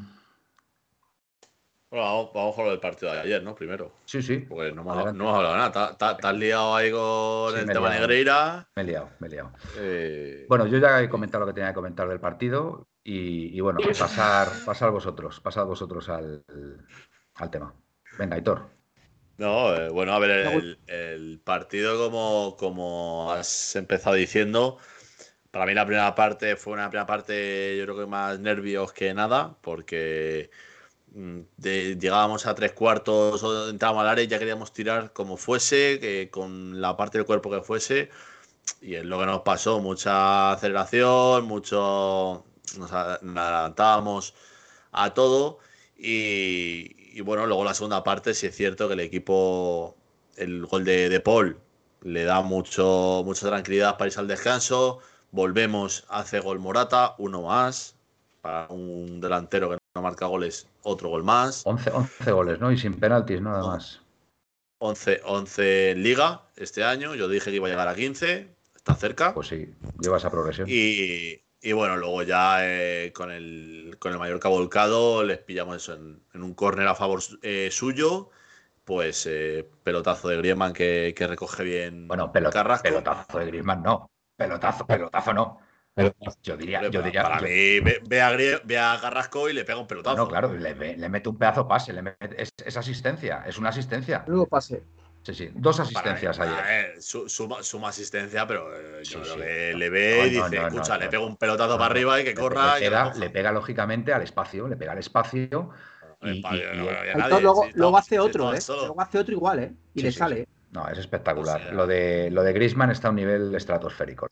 [SPEAKER 3] bueno, vamos, con lo del partido de ayer, ¿no? Primero.
[SPEAKER 2] Sí, sí.
[SPEAKER 3] Porque no hemos, hablado nada. ¿Estás liado ahí con el tema Negreira?
[SPEAKER 2] Me he liado, me he liado. Eh, bueno, yo ya he comentado lo que tenía que comentar del partido. Y, bueno, pasar, pasar vosotros, pasar vosotros al, tema. Venga, Hitor.
[SPEAKER 3] No, eh, bueno, a ver, el, partido como, como has empezado diciendo, para mí la primera parte fue una primera parte yo creo que más nervios que nada, porque llegábamos a tres cuartos, o entrábamos al área y ya queríamos tirar como fuese, que con la parte del cuerpo que fuese, y es lo que nos pasó, mucha aceleración, mucho nos adelantábamos a todo. Y, bueno, luego la segunda parte sí es cierto que el equipo, el gol de, de Paul le da mucho, mucha tranquilidad para irse al descanso, volvemos, hace gol Morata, uno más, para un delantero que no marca goles, otro gol más.
[SPEAKER 2] 11, 11 goles, ¿no? Y sin penaltis, nada más.
[SPEAKER 3] 11, 11 en liga este año, yo dije que iba a llegar a 15, está cerca.
[SPEAKER 2] Pues sí, lleva esa progresión.
[SPEAKER 3] Y, y bueno, luego ya eh, con, el, con el Mallorca volcado les pillamos eso en, un córner a favor eh, suyo. Pues eh, pelotazo de Griezmann que, recoge bien
[SPEAKER 2] bueno, Carrasco. pelotazo de Griezmann no. Pelotazo, pelotazo no. Yo diría, yo diría.
[SPEAKER 3] Para mí, ve, a, Carrasco y le pega un pelotazo.
[SPEAKER 2] No, claro, le, mete un pedazo pase, le es, es, asistencia, es una asistencia.
[SPEAKER 5] Luego pase.
[SPEAKER 2] Sí, sí, dos asistencias
[SPEAKER 3] ayer. suma, asistencia, pero eh, yo Le, ve y dice, escucha, le pega un pelotazo para arriba y que corra.
[SPEAKER 2] Le pega, lógicamente al espacio, le pega al espacio. Y,
[SPEAKER 5] luego, hace otro, ¿eh? Luego hace otro igual, ¿eh? Y le sale.
[SPEAKER 2] No, es espectacular. lo, de, lo de Grisman está a un nivel estratosférico.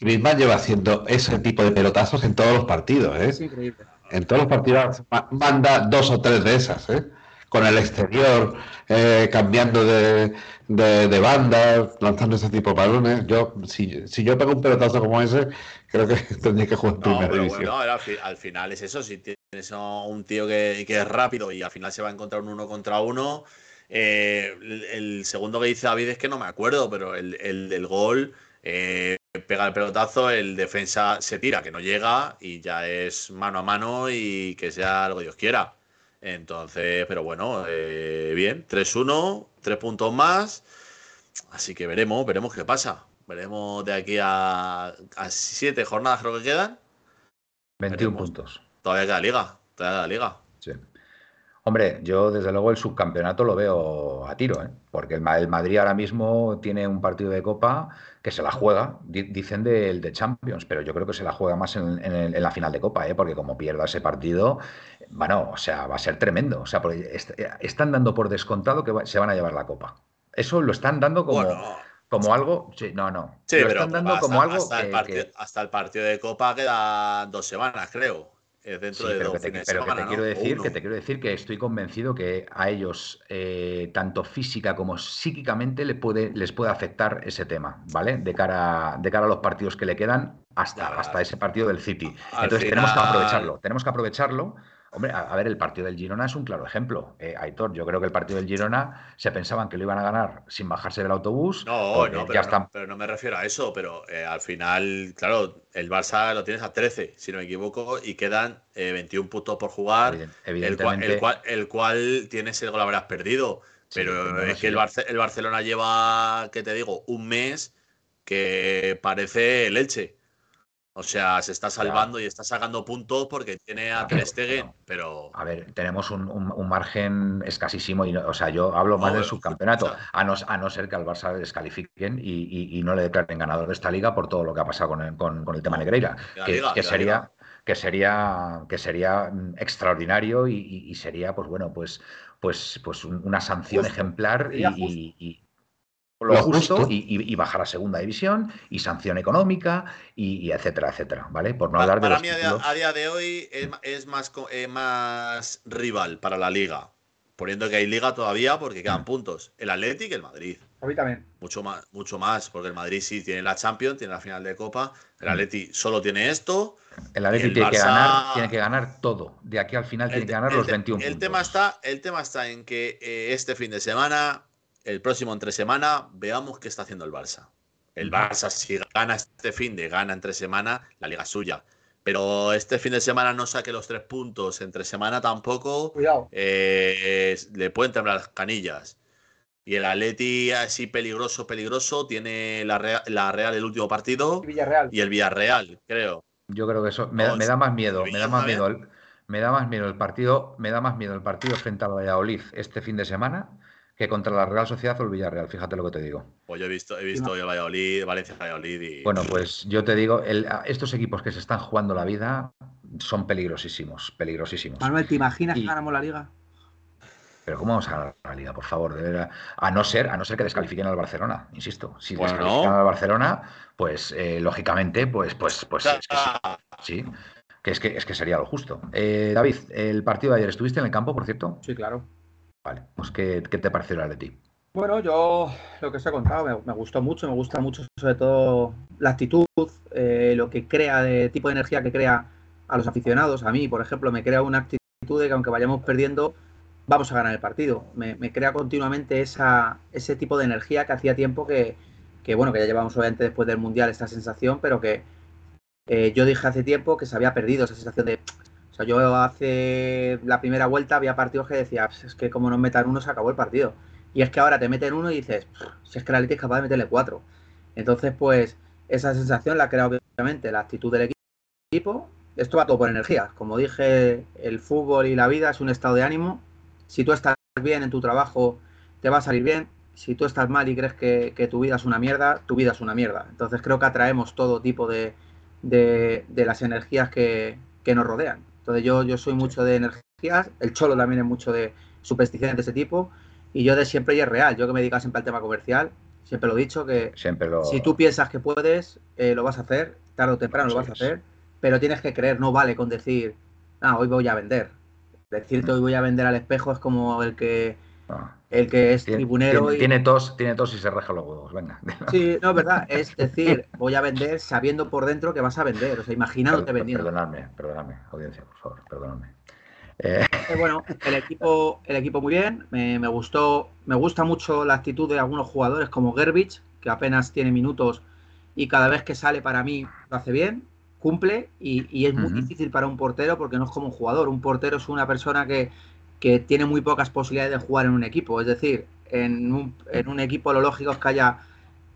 [SPEAKER 4] Griezmann lleva haciendo ese tipo de pelotazos en todos los partidos, ¿eh? Es increíble. En todos los partidos manda dos o tres de esas, ¿eh? con el exterior, eh, cambiando de, de, banda, lanzando ese tipo de balones. Yo, si, si, yo pego un pelotazo como ese, creo que <laughs> tendría que jugar en primera división.
[SPEAKER 3] al, final es eso, si tienes un tío que, que, es rápido y al final se va a encontrar un uno contra uno. Eh, el, segundo que dice David es que no me acuerdo, pero el, el del gol eh, pega el pelotazo, el defensa se tira, que no llega y ya es mano a mano y que sea lo que Dios quiera. Entonces, pero bueno, eh, bien, 3-1, tres puntos más. Así que veremos, veremos qué pasa. Veremos de aquí a, siete jornadas, creo que quedan.
[SPEAKER 2] 21 puntos.
[SPEAKER 3] Todavía queda liga, todavía queda liga.
[SPEAKER 2] Sí. Hombre, yo desde luego el subcampeonato lo veo a tiro, ¿eh? porque el, Madrid ahora mismo tiene un partido de Copa que se la juega, dicen del de Champions, pero yo creo que se la juega más en, la final de Copa, ¿eh? porque como pierda ese partido, bueno, o sea, va a ser tremendo. O sea, están dando por descontado que se van a llevar la Copa. Eso lo están dando como, como algo. Sí, no, no.
[SPEAKER 3] Sí, lo están dando como algo. hasta el partido de Copa quedan dos semanas, creo. De pero, que te,
[SPEAKER 2] quiero decir que te quiero decir que estoy convencido que a ellos eh, tanto física como psíquicamente les puede les puede afectar ese tema vale de cara de cara a los partidos que le quedan hasta hasta ese partido del City. Entonces tenemos que aprovecharlo tenemos que aprovecharlo Hombre, a, ver, el partido del Girona es un claro ejemplo. Eh, Aitor, yo creo que el partido del Girona se pensaban que lo iban a ganar sin bajarse del autobús.
[SPEAKER 3] No, no, pero, no pero no me refiero a eso, pero eh, al final, claro, el Barça lo tienes a 13, si no me equivoco, y quedan 21 eh, puntos por jugar, Evidentemente. El, cual, el, cual, tienes el gol habrás perdido. Pero es que el, el Barcelona lleva, ¿qué te digo? Un mes que parece el Elche. O sea, se está salvando y está sacando puntos porque tiene a Ter Stegen, pero...
[SPEAKER 2] A ver, tenemos un, margen escasísimo, y o sea, yo hablo más del subcampeonato, a, no, a no ser que al Barça le descalifiquen y, no le declaren ganador de esta liga por todo lo que ha pasado con el, con, el tema Negreira, que, sería... Que sería, que sería extraordinario y, sería, pues bueno, pues, pues, pues una sanción ejemplar y, lo, justo, Y, bajar a segunda división y sanción económica y, etcétera, etcétera, ¿vale?
[SPEAKER 3] Por no hablar de para mí a día, de hoy es, más, eh, más rival para la liga, poniendo que hay liga todavía porque quedan mm. puntos. El Atlético y el Madrid.
[SPEAKER 5] A mí también.
[SPEAKER 3] Mucho más, mucho más, porque el Madrid sí tiene la Champions, tiene la final de Copa. El mm. Atleti solo tiene esto.
[SPEAKER 2] El Atleti tiene, que ganar, tiene que ganar todo. De aquí al final tiene que ganar los 21
[SPEAKER 3] el Tema está, el tema está en que eh, este fin de semana el próximo entre semana veamos qué está haciendo el Barça. El Barça, si gana este fin de gana entre semana, la liga es suya. Pero este fin de semana no saque los tres puntos, entre semana tampoco.
[SPEAKER 5] Cuidado.
[SPEAKER 3] Eh, le pueden temblar las canillas. Y el Atleti, así peligroso, peligroso, tiene la Real, la Real el último partido.
[SPEAKER 5] Villarreal.
[SPEAKER 3] Y el Villarreal, creo.
[SPEAKER 2] Yo creo que eso me, da más miedo. Me da más miedo. El, me da más miedo el partido. Me da más miedo el partido frente al Valladolid este fin de semana que contra la Real Sociedad o el Villarreal, fíjate lo que te digo.
[SPEAKER 3] Pues yo he visto, he visto el Valladolid, Valencia, Valladolid y...
[SPEAKER 2] Bueno, pues yo te digo, estos equipos que se están jugando la vida son peligrosísimos, peligrosísimos.
[SPEAKER 5] Manuel, ¿te imaginas que ganamos la liga?
[SPEAKER 2] Pero ¿cómo vamos a ganar la liga, por favor? A no ser, a no ser que descalifiquen al Barcelona, insisto. Si descalifican al Barcelona, pues eh, lógicamente, pues, pues, pues sí, que es que es que sería lo justo. Eh, David, el partido de ayer, ¿estuviste en el campo, por cierto?
[SPEAKER 5] Sí, claro.
[SPEAKER 2] Vale, pues ¿qué, te pareció de ti?
[SPEAKER 5] Bueno, yo lo que os he contado me, gustó mucho, me gusta mucho sobre todo la actitud, eh, lo que crea, de tipo de energía que crea a los aficionados. A mí, por ejemplo, me crea una actitud de que aunque vayamos perdiendo, vamos a ganar el partido. Me, crea continuamente esa, ese tipo de energía que hacía tiempo que, bueno, que ya llevamos obviamente después del Mundial esta sensación, pero que eh, yo dije hace tiempo que se había perdido esa sensación de yo hace la primera vuelta había partidos que decía, es que como nos metan uno se acabó el partido. Y es que ahora te meten uno y dices, si es que la Leti es capaz de meterle cuatro. Entonces, pues, esa sensación la crea obviamente la actitud del equipo. Esto va todo por energía. Como dije, el fútbol y la vida es un estado de ánimo. Si tú estás bien en tu trabajo, te va a salir bien. Si tú estás mal y crees que, tu vida es una mierda, tu vida es una mierda. Entonces creo que atraemos todo tipo de, de, las energías que, que nos rodean. Entonces yo, yo soy mucho de energías, el Cholo también es mucho de supersticiones de ese tipo, y yo de siempre y es real. Yo que me dedico siempre al tema comercial, siempre lo he dicho, que si tú piensas que puedes, eh, lo vas a hacer, tarde o temprano lo vas a hacer, pero tienes que creer, no vale con decir, ah, hoy voy a vender. Decirte hoy voy a vender al espejo es como el que ah. El que es tribunero.
[SPEAKER 2] Tiene, tos, tiene tos y se raja los huevos, venga. <laughs>
[SPEAKER 5] Sí, no, es verdad. Es decir, voy a vender sabiendo por dentro que vas a vender. O sea, imaginándote vendiendo.
[SPEAKER 2] Perdonadme, perdonadme, audiencia, por favor, perdonadme.
[SPEAKER 5] Eh, bueno, el equipo, el equipo muy bien. Me, gustó, me gusta mucho la actitud de algunos jugadores como Gerbich, que apenas tiene minutos y cada vez que sale para mí lo hace bien, cumple y, es muy difícil para un portero porque no es como un jugador. Un portero es una persona que, que tiene muy pocas posibilidades de jugar en un equipo. Es decir, en un, en un equipo lo lógico es que haya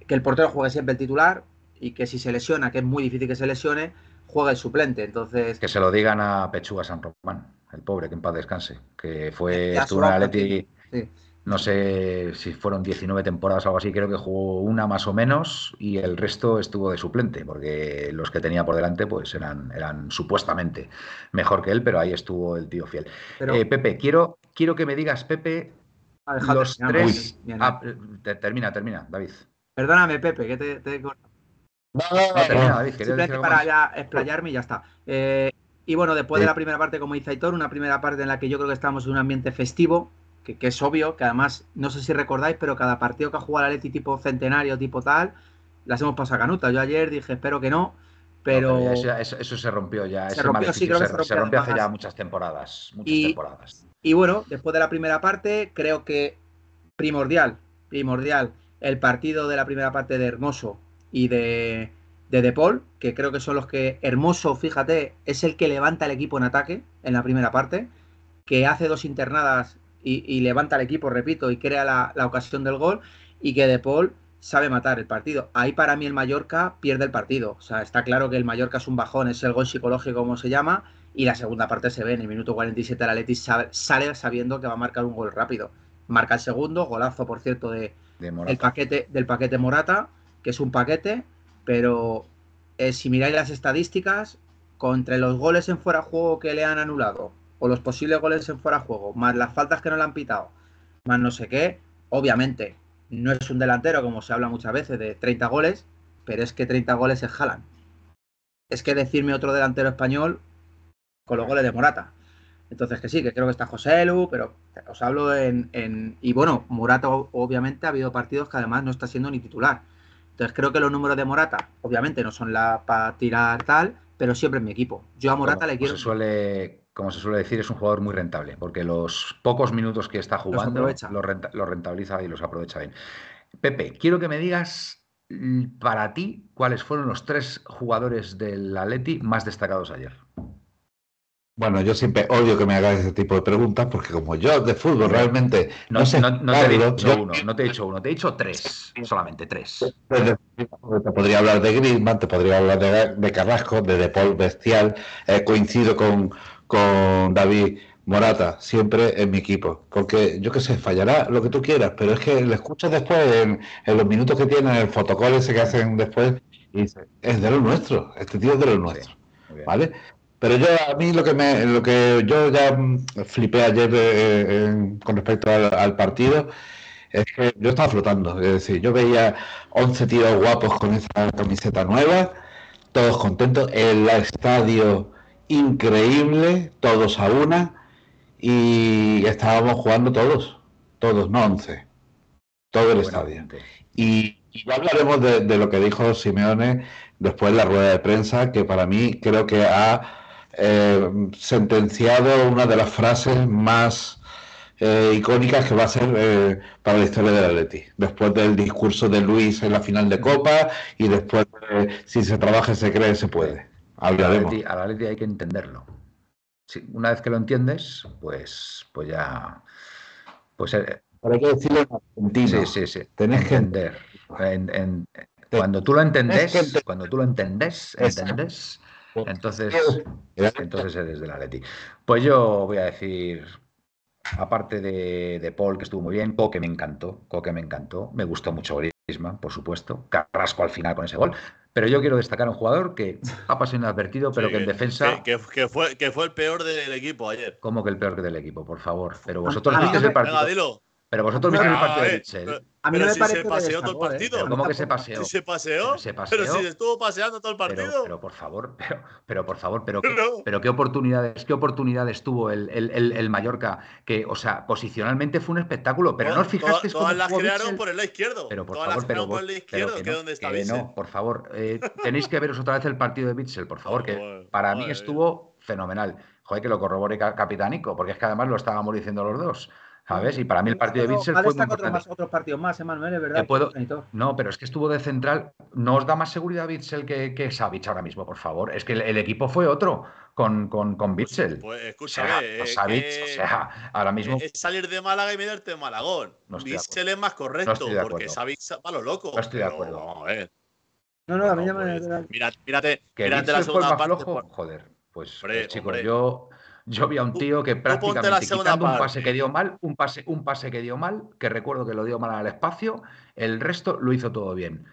[SPEAKER 5] que el portero juegue siempre el titular y que si se lesiona, que es muy difícil que se lesione, juegue el suplente. Entonces
[SPEAKER 2] que se lo digan a Pechuga San Román, el pobre que en paz descanse, que fue estuvo en Atleti, no sé si fueron 19 temporadas o algo así, creo que jugó una más o menos y el resto estuvo de suplente, porque los que tenía por delante pues eran, eran supuestamente mejor que él, pero ahí estuvo el tío fiel. Eh, Pepe, quiero, quiero que me digas, Pepe, ah, los tres... Ah, termina, termina, David.
[SPEAKER 5] Perdóname, Pepe, que te... te... No, termina, David. Simplemente para ya explayarme y ya está. Eh, y bueno, después de la primera parte, como dice Aitor, una primera parte en la que yo creo que estamos en un ambiente festivo, que, es obvio, que además, no sé si recordáis, pero cada partido que ha jugado la Leti tipo centenario, tipo tal, las hemos pasado a canuta. Yo ayer dije, espero que no, Pero,
[SPEAKER 2] eso, se rompió ya. Se rompió, sí, se, rompió, hace ya muchas temporadas. Muchas y, temporadas.
[SPEAKER 5] Y bueno, después de la primera parte, creo que primordial, primordial, el partido de la primera parte de Hermoso y de, de De Paul, que creo que son los que. Hermoso, fíjate, es el que levanta el equipo en ataque en la primera parte, que hace dos internadas y, levanta el equipo, repito, y crea la, la ocasión del gol, y que De Paul sabe matar el partido. Ahí para mí el Mallorca pierde el partido. O sea, está claro que el Mallorca es un bajón, es el gol psicológico como se llama, y la segunda parte se ve en el minuto 47 el Atleti sale sabiendo que va a marcar un gol rápido. Marca el segundo, golazo por cierto de, el paquete, del paquete Morata, que es un paquete, pero eh, si miráis las estadísticas, contra los goles en fuera de juego que le han anulado, o los posibles goles en fuera de juego, más las faltas que no le han pitado, más no sé qué, obviamente no es un delantero, como se habla muchas veces, de 30 goles, pero es que 30 goles es jalan. Es que decirme otro delantero español con los goles de Morata. Entonces, que sí, que creo que está José Lu, pero os hablo en, Y bueno, Morata, obviamente, ha habido partidos que además no está siendo ni titular. Entonces, creo que los números de Morata, obviamente, no son la para tirar tal, pero siempre en mi equipo. Yo a Morata le pues quiero.
[SPEAKER 2] Se suele como se suele decir, es un jugador muy rentable, porque los pocos minutos que está jugando los, rentabiliza y los aprovecha bien. Pepe, quiero que me digas para ti cuáles fueron los tres jugadores del Atleti más destacados ayer.
[SPEAKER 4] Bueno, yo siempre odio que me hagas ese tipo de preguntas porque como yo de fútbol realmente
[SPEAKER 2] no, sé, no, te he dicho uno, no te he dicho uno, te he dicho tres, solamente tres.
[SPEAKER 4] Te podría hablar de Griezmann, te podría hablar de, Carrasco, de De Paul Bestial, eh, coincido con, con David Morata, siempre en mi equipo. Porque yo qué sé, fallará lo que tú quieras, pero es que le escuchas después en, los minutos que tiene, el fotocall ese que hacen después, y dice, es de lo nuestro, este tío es de lo nuestro. ¿Vale? Pero yo a mí lo que me, lo que yo ya mm, flipé ayer eh, con respecto al, partido es que yo estaba flotando, es decir, yo veía 11 tíos guapos con esa camiseta nueva, todos contentos, el estadio increíble, todos a una, y estábamos jugando todos, todos, no once, todo el estadio. Y, ya hablaremos de, lo que dijo Simeone después de la rueda de prensa, que para mí creo que ha eh, sentenciado una de las frases más eh, icónicas que va a ser eh, para la historia del Atleti. Después del discurso de Luis en la final de Copa y después de si se trabaja, se cree, se puede.
[SPEAKER 2] Hablaremos. Al Atleti, hay que entenderlo. una vez que lo entiendes, pues, pues ya. Pues,
[SPEAKER 4] eh, hay que decirlo en.
[SPEAKER 2] Sí, sí, sí. Tenés que entender. cuando tú lo entendés, cuando tú lo entendés, entendés, entonces, entonces eres del Atleti. Pues yo voy a decir, aparte de, de, Paul, que estuvo muy bien, Coque me encantó, Coque me encantó, me gustó mucho Griezmann, por supuesto, Carrasco al final con ese gol, pero yo quiero destacar a un jugador que ha pasado inadvertido, pero que en defensa.
[SPEAKER 3] Que, fue, que fue el peor del equipo ayer.
[SPEAKER 2] ¿Cómo que el peor del equipo? Por favor. Pero vosotros visteis el partido. Venga, dilo. Pero vosotros visteis el partido de Mitchell.
[SPEAKER 3] A mí pero me si se paseó todo el ¿eh? partido.
[SPEAKER 2] ¿Cómo que se paseó?
[SPEAKER 3] Si se paseó. Pero, si estuvo paseando todo el partido.
[SPEAKER 2] Pero, por favor, pero, pero por favor, pero, pero qué oportunidades, qué oportunidades tuvo el, el, el, Mallorca, que, o sea, posicionalmente fue un espectáculo, pero no os fijaste
[SPEAKER 3] todas, todas las crearon por el lado izquierdo.
[SPEAKER 2] Pero por
[SPEAKER 3] todas
[SPEAKER 2] favor, pero
[SPEAKER 3] por el lado izquierdo, que, no, donde está
[SPEAKER 2] No, por favor, eh, tenéis que veros otra vez el partido de Bitzel, por favor, que <laughs> para mí estuvo fenomenal. Joder, que lo corrobore Capitánico, porque es que además lo estábamos diciendo los dos. ¿Sabes? Y para mí el partido de Bitzel fue muy
[SPEAKER 5] importante. otros partidos más, Emanuel, es verdad.
[SPEAKER 2] No, pero es que estuvo de central. ¿No os da más seguridad Bitzel que, que Savic ahora mismo, por favor? Es que el, equipo fue otro con, con, con pues, Bitzel.
[SPEAKER 3] Pues, escúchame.
[SPEAKER 2] O sea, o sea, ahora mismo.
[SPEAKER 3] Es salir de Málaga y meterte en Malagón. No Bitzel es más correcto, porque Savic va lo loco.
[SPEAKER 2] No estoy de acuerdo.
[SPEAKER 3] Vamos a ver.
[SPEAKER 5] No, no, a mí ya me.
[SPEAKER 3] Mírate, mírate, mírate la segunda parte.
[SPEAKER 2] Joder, pues, pues chicos, yo yo vi a un tío que prácticamente quitando un pase que dio mal, un pase, un pase que dio mal, que recuerdo que lo dio mal al espacio, el resto lo hizo todo bien.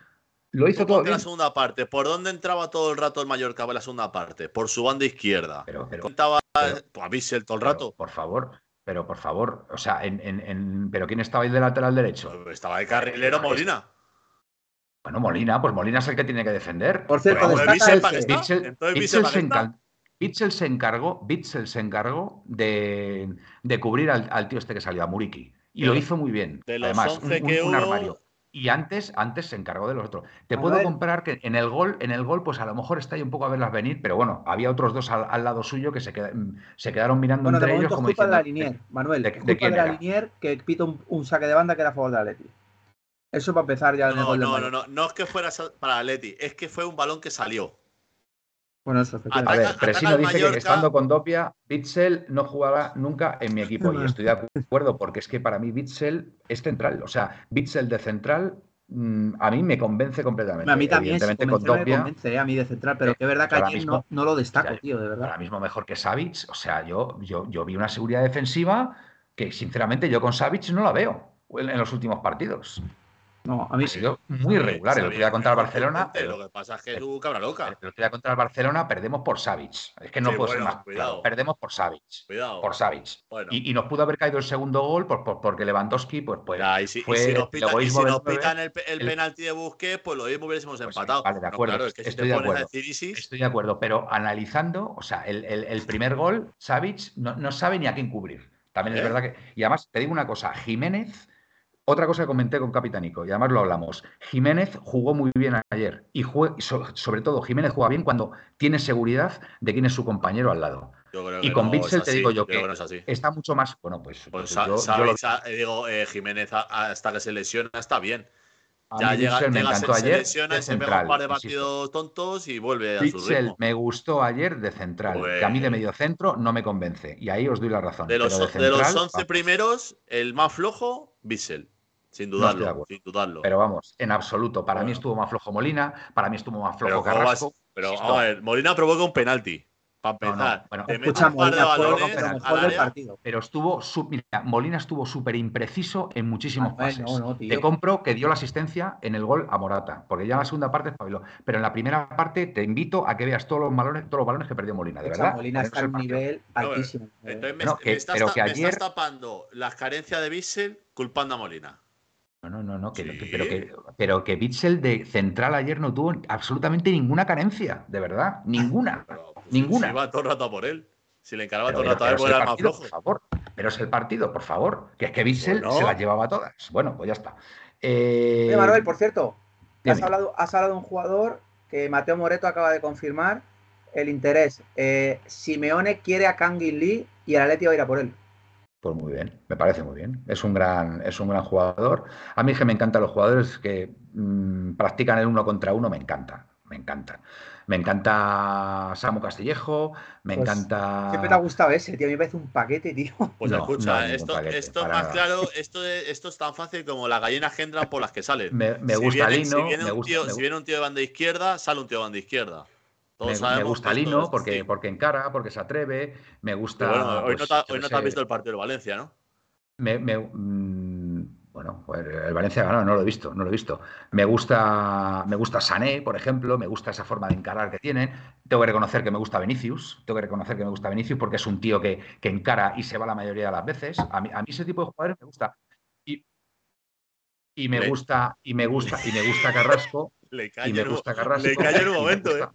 [SPEAKER 2] Lo hizo todo bien.
[SPEAKER 3] la segunda parte. ¿Por dónde entraba todo el rato el Mallorca en la segunda parte? Por su banda izquierda.
[SPEAKER 2] Pero, pero,
[SPEAKER 3] Contaba pues, a Bissell todo el rato.
[SPEAKER 2] Por favor, pero por favor, o sea, en, en, ¿pero quién estaba ahí de lateral derecho?
[SPEAKER 3] Pues estaba de carrilero Molina.
[SPEAKER 2] Bueno, Molina, pues Molina es el que tiene que defender.
[SPEAKER 5] Por cierto,
[SPEAKER 2] Bissell, se encanta. Bitzel se encargó, Bitzel se encargó de, cubrir al, tío este que salió, a Muriki. Y lo hizo muy bien. Además, un, armario. Y antes, antes se encargó de los otros. Te puedo comprar que en el gol, en el gol, pues a lo mejor está ahí un poco a verlas venir, pero bueno, había otros dos al, lado suyo que se, se quedaron mirando entre ellos como
[SPEAKER 5] culpa de la Linier, Manuel. De, culpa de, la Linier que pito un, saque de banda que era a favor de Atleti. Eso para empezar ya.
[SPEAKER 3] No, no, no, no, no es que fuera para Atleti, es que fue un balón que salió.
[SPEAKER 2] Bueno, eso A ver, Presino dice que estando con Dopia, Bitzel no jugará nunca en mi equipo. Y estoy de acuerdo, porque es que para mí Bitzel es central. O sea, Bitzel de central mm, a mí me convence completamente.
[SPEAKER 5] A mí también con me convence, eh, a mí de central, pero que es verdad que aquí no, lo destaco, tío, de verdad.
[SPEAKER 2] Ahora mismo mejor que Savic. O sea, yo, yo, yo vi una seguridad defensiva que sinceramente yo con Savic no la veo en los últimos partidos. No, a mí ha sido muy irregular. El otro día contra el Barcelona.
[SPEAKER 3] Lo que pasa es que tú, cabra loca.
[SPEAKER 2] El otro día contra el Barcelona perdemos por Savic. Es que no puedo ser más Perdemos por Savic.
[SPEAKER 3] Cuidado.
[SPEAKER 2] Por Savic. Y, nos pudo haber caído el segundo gol porque Lewandowski, pues, pues
[SPEAKER 3] y si, fue nos, pitan el, penalti de Busquets, pues lo mismo hubiésemos pues empatado.
[SPEAKER 2] vale, de acuerdo. estoy, de acuerdo. estoy de acuerdo. Pero analizando, o sea, el, primer gol, Savic no, no, sabe ni a quién cubrir. También es ¿Eh? verdad que. Y además, te digo una cosa, Jiménez otra cosa que comenté con Capitanico, y además lo hablamos, Jiménez jugó muy bien ayer y sobre todo Jiménez juega bien cuando tiene seguridad de quién es su compañero al lado. y con Bitzel te digo yo que, está mucho más. Bueno, pues.
[SPEAKER 3] pues, pues yo, digo, eh, Jiménez hasta que se lesiona está bien. ya llega, llega se, se lesiona, se pega un par de partidos tontos y vuelve a su ritmo.
[SPEAKER 2] me gustó ayer de central, que a mí de pues medio centro no me convence. Y ahí os doy la razón.
[SPEAKER 3] De los, de, los 11 primeros, el más flojo, Bitzel. Sin dudarlo, sin dudarlo.
[SPEAKER 2] Pero vamos, en absoluto. Para mí estuvo más flojo Molina, para mí estuvo más flojo Carrasco.
[SPEAKER 3] pero vamos a ver, Molina provoca un penalti. Para empezar,
[SPEAKER 2] bueno, escucha, Molina del partido. Pero estuvo, mira, Molina estuvo súper impreciso en muchísimos pases. te compro que dio la asistencia en el gol a Morata, porque ya en la segunda parte espabiló. Pero en la primera parte te invito a que veas todos los balones, todos los balones que perdió Molina, de verdad.
[SPEAKER 5] Molina está en un nivel altísimo.
[SPEAKER 3] Entonces me, estás, pero que ayer... estás tapando las carencias de Bissell culpando a Molina.
[SPEAKER 2] No, no, no, no pero, que, pero que Bitzel de central ayer no tuvo absolutamente ninguna carencia, de verdad, ninguna. <laughs> Pues, ninguna.
[SPEAKER 3] Si iba todo el rato por él. Si le encargaba todo el rato a él, pues era más flojo.
[SPEAKER 2] Por favor. Pero es el partido, por favor. Que es que Bitzel se las llevaba todas. Bueno, pues ya está.
[SPEAKER 5] Eh... Manuel, por cierto, has hablado, has hablado, de un jugador que Mateo Moreto acaba de confirmar el interés. Eh, Simeone quiere a Kangin Lee y el Atleti va a ir a por él.
[SPEAKER 2] Pues muy bien, me parece muy bien. Es un gran, es un gran jugador. A mí que me encantan los jugadores que mm, practican el uno contra uno, me encantan, me encantan. Me encanta Samu Castillejo, me pues encanta.
[SPEAKER 5] Siempre te ha gustado ese, tío. A mí me parece un paquete, tío. <laughs>
[SPEAKER 3] Pues escucha, esto, esto es más claro, esto, esto es tan fácil como las gallinas gendran por las que salen.
[SPEAKER 2] Me, gusta Lino.
[SPEAKER 3] Si viene, un tío, si viene un tío de banda izquierda, sale un tío de banda izquierda
[SPEAKER 2] me, gusta Lino porque, porque encara, porque se atreve. Me gusta.
[SPEAKER 3] hoy, no te, hoy no te has visto el partido de Valencia, ¿no?
[SPEAKER 2] Me, mm, bueno, pues el Valencia ganó, no lo he visto, no lo he visto. Me gusta, me gusta Sané, por ejemplo, me gusta esa forma de encarar que tienen. Tengo que reconocer que me gusta Vinicius, tengo que reconocer que me gusta Vinicius porque es un tío que, que encara y se va la mayoría de las veces. A mí, a mí ese tipo de jugadores me gusta. Y, y me gusta, y me gusta, y me gusta Carrasco.
[SPEAKER 3] Le y me gusta Carrasco. Le cae en un momento, <laughs> ¿eh?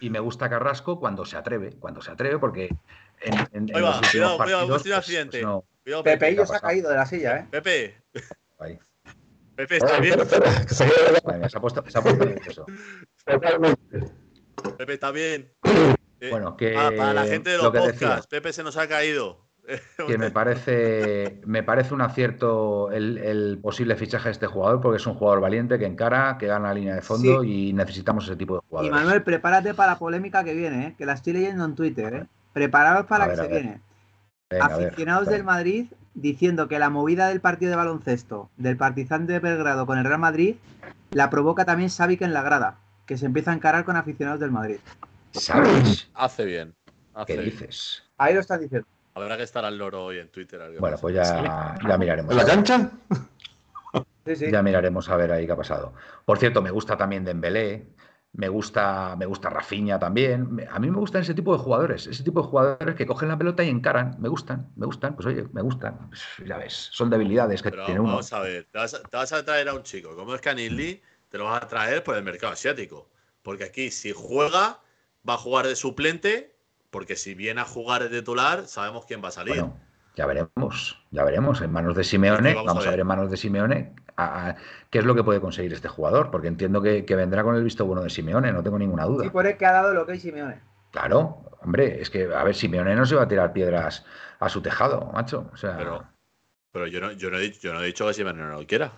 [SPEAKER 2] y me gusta Carrasco cuando se atreve, cuando se atreve, porque en, en,
[SPEAKER 3] en los últimos partidos, pues,
[SPEAKER 5] no, Pepe se ha caído de la silla, ¿eh?
[SPEAKER 3] Pepe. Pepe, ¿está bien?
[SPEAKER 2] se ha puesto, se ha puesto eso.
[SPEAKER 3] Pepe, ¿está bien?
[SPEAKER 2] Bueno, que
[SPEAKER 3] para, la gente de los podcasts, Pepe se nos ha caído. <laughs>
[SPEAKER 2] que me parece, me parece un acierto el, posible fichaje de este jugador, porque es un jugador valiente que encara, que gana la línea de fondo y necesitamos ese tipo de jugadores.
[SPEAKER 5] Y Manuel, prepárate para la polémica que viene, ¿eh? que la estoy leyendo en Twitter. ¿eh? Preparados para que se viene. Aficionados del Madrid diciendo que la movida del partido de baloncesto del Partizan de Belgrado con el Real Madrid la provoca también Savic en la grada, que se empieza a encarar con aficionados del Madrid.
[SPEAKER 2] ¿Sabes?
[SPEAKER 3] Hace bien.
[SPEAKER 2] ¿Qué dices?
[SPEAKER 5] Ahí lo están diciendo.
[SPEAKER 3] Habrá que estar al loro hoy en Twitter.
[SPEAKER 2] Bueno, pues ya, ya miraremos.
[SPEAKER 4] ¿En la cancha?
[SPEAKER 2] Sí, sí. Ya miraremos a ver ahí qué ha pasado. Por cierto, me gusta también Dembélé, me gusta, me gusta Rafinha también. A mí me gustan ese tipo de jugadores, ese tipo de jugadores que cogen la pelota y encaran. Me gustan, me gustan. Pues oye, me gustan. Pues, ya ves, son debilidades que tiene uno.
[SPEAKER 3] Vamos a ver, te vas a, traer a un chico como es Canilli, te lo vas a traer por el mercado asiático. Porque aquí, si juega, va a jugar de suplente porque si viene a jugar de titular, sabemos quién va a salir.
[SPEAKER 2] Ya veremos, ya veremos. En manos de Simeone, vamos, a ver. en manos de Simeone qué es lo que puede conseguir este jugador, porque entiendo que, vendrá con el visto bueno de Simeone, no tengo ninguna duda.
[SPEAKER 5] Y por el que ha dado lo que es Simeone.
[SPEAKER 2] Claro, hombre, es que, a ver, Simeone no se va a tirar piedras a su tejado, macho. O sea...
[SPEAKER 3] Pero, pero yo, no, yo, no he dicho, yo no he dicho que Simeone no lo quiera.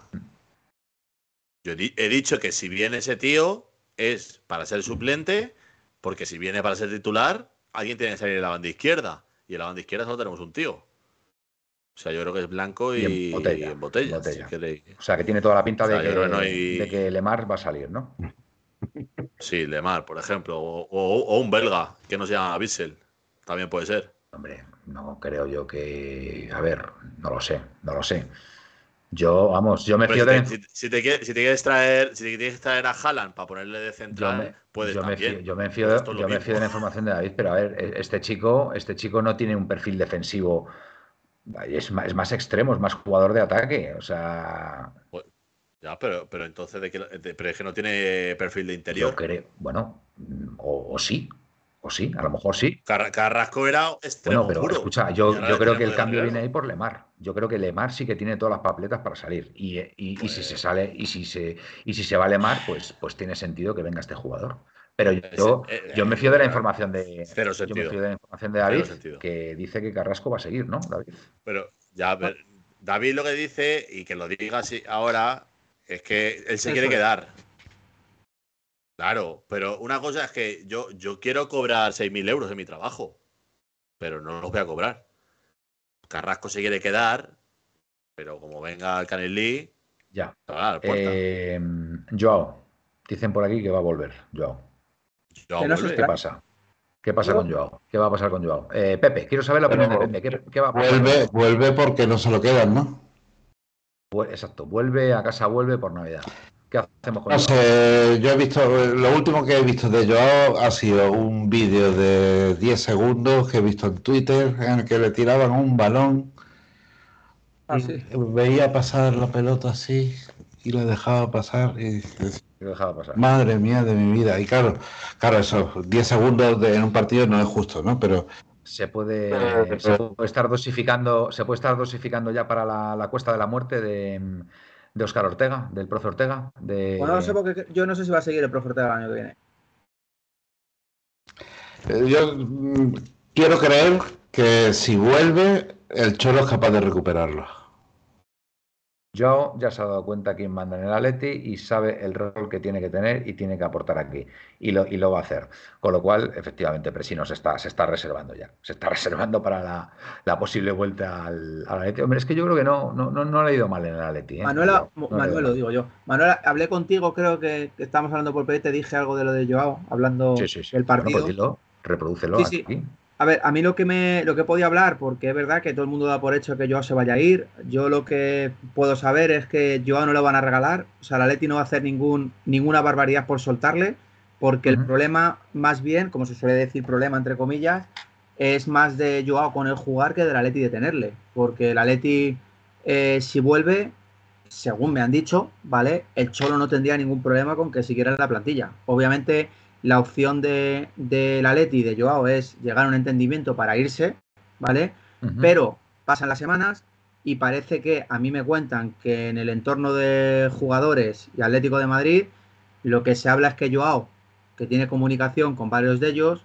[SPEAKER 3] Yo he dicho que si viene ese tío es para ser suplente, porque si viene para ser titular, alguien tiene que salir en la banda izquierda. Y en la banda izquierda solo tenemos un tío. O sea, yo creo que es blanco y, en botella.
[SPEAKER 2] O sea, que tiene toda la pinta de, que, Lemar va a salir, ¿no?
[SPEAKER 3] Sí, Lemar, por ejemplo. O, un belga que no se llama Bissell. También puede ser.
[SPEAKER 2] Hombre, no creo yo que. A ver, no lo sé, no lo sé. Yo, vamos, yo me fío
[SPEAKER 3] de. Si, te, quieres traer, si te quieres traer a Haaland para ponerle de central, puedes
[SPEAKER 2] yo
[SPEAKER 3] también.
[SPEAKER 2] Me yo me fío, yo me fío de la información de David, pero a ver, e, este chico, este chico no tiene un perfil defensivo. Es más, es más extremo, es más jugador de ataque. O sea.
[SPEAKER 3] Pues, ya, pero, pero entonces, ¿de pero es que no tiene perfil de interior.
[SPEAKER 2] Yo creo, bueno, o sí, o sí, a lo mejor sí.
[SPEAKER 3] Carrasco era extremo
[SPEAKER 2] Bueno, pero escucha, yo, yo creo que el cambio viene ahí por Lemar. Yo creo que Lemar sí que tiene todas las papeletas para salir. Y, y, si se pues sale, y si se, y si se va Lemar, pues, pues tiene sentido que venga este jugador. Pero yo, eh, yo me fío de la información de,
[SPEAKER 3] yo me
[SPEAKER 2] fío de la información de David que dice que Carrasco va a seguir, ¿no, David?
[SPEAKER 3] Pero ya, David lo que dice, y que lo diga así ahora, es que él se quiere quedar. Claro, pero una cosa es que yo, yo quiero cobrar 6.000 euros en mi trabajo, pero no los voy a cobrar. Carrasco se quiere quedar, pero como venga el Canelí,
[SPEAKER 2] ya. Eh, Joao, dicen por aquí que va a volver, Joao. ¿Qué pasa? ¿Qué pasa con Joao? ¿Qué va a pasar con Joao? Eh, Pepe, quiero saber la opinión de Pepe. ¿Qué, va a
[SPEAKER 4] pasar? Vuelve, vuelve porque no se lo quedan, ¿no?
[SPEAKER 2] Exacto, vuelve a casa, vuelve por Navidad. ¿Qué hacemos con
[SPEAKER 4] no sé, yo he visto, lo último que he visto de Joao ha sido un vídeo de 10 segundos que he visto en Twitter en el que le tiraban un balón. Ah, veía pasar la pelota así y le dejaba pasar y
[SPEAKER 2] dejaba pasar.
[SPEAKER 4] Madre mía de mi vida. Y claro, claro, esos 10 segundos en un partido no es justo, ¿no? Pero
[SPEAKER 2] se puede, estar dosificando, se puede estar dosificando ya para la cuesta de la muerte de de Oscar Ortega, del profe Ortega. De...
[SPEAKER 5] Bueno, no sé porque yo no sé si va a seguir el profe Ortega el año que viene.
[SPEAKER 4] Eh, yo mm, quiero creer que si vuelve, el Cholo es capaz de recuperarlo.
[SPEAKER 2] Joao ya se ha dado cuenta quién manda en el Atleti y sabe el rol que tiene que tener y tiene que aportar aquí. Y lo, y lo va a hacer. Con lo cual, efectivamente, Presino se está, se está reservando ya. Se está <laughs> reservando para la, posible vuelta al, Atleti. Hombre, es que yo creo que no, no, no, no le ha ido mal en el Atleti. ¿eh?
[SPEAKER 5] Manuela, Manuel, lo digo yo. Manuel, hablé contigo, creo que, estábamos hablando por PD, te dije algo de lo de Joao, hablando del partido.
[SPEAKER 2] Bueno, reprodúcelo aquí.
[SPEAKER 5] A ver, a mí lo que me lo que podía hablar, porque es verdad que todo el mundo da por hecho que Joao se vaya a ir. Yo lo que puedo saber es que Joao no lo van a regalar. O sea, la Leti no va a hacer ningún, ninguna barbaridad por soltarle, porque el problema, más bien, como se suele decir, problema entre comillas, es más de Joao con el jugar que de la Leti de tenerle. Porque la Leti, eh, si vuelve, según me han dicho, ¿vale? El Cholo no tendría ningún problema con que siguiera en la plantilla. Obviamente la opción de, de la Leti de Joao es llegar a un entendimiento para irse, ¿vale? Pero pasan las semanas y parece que a mí me cuentan que en el entorno de jugadores y Atlético de Madrid lo que se habla es que Joao, que tiene comunicación con varios de ellos,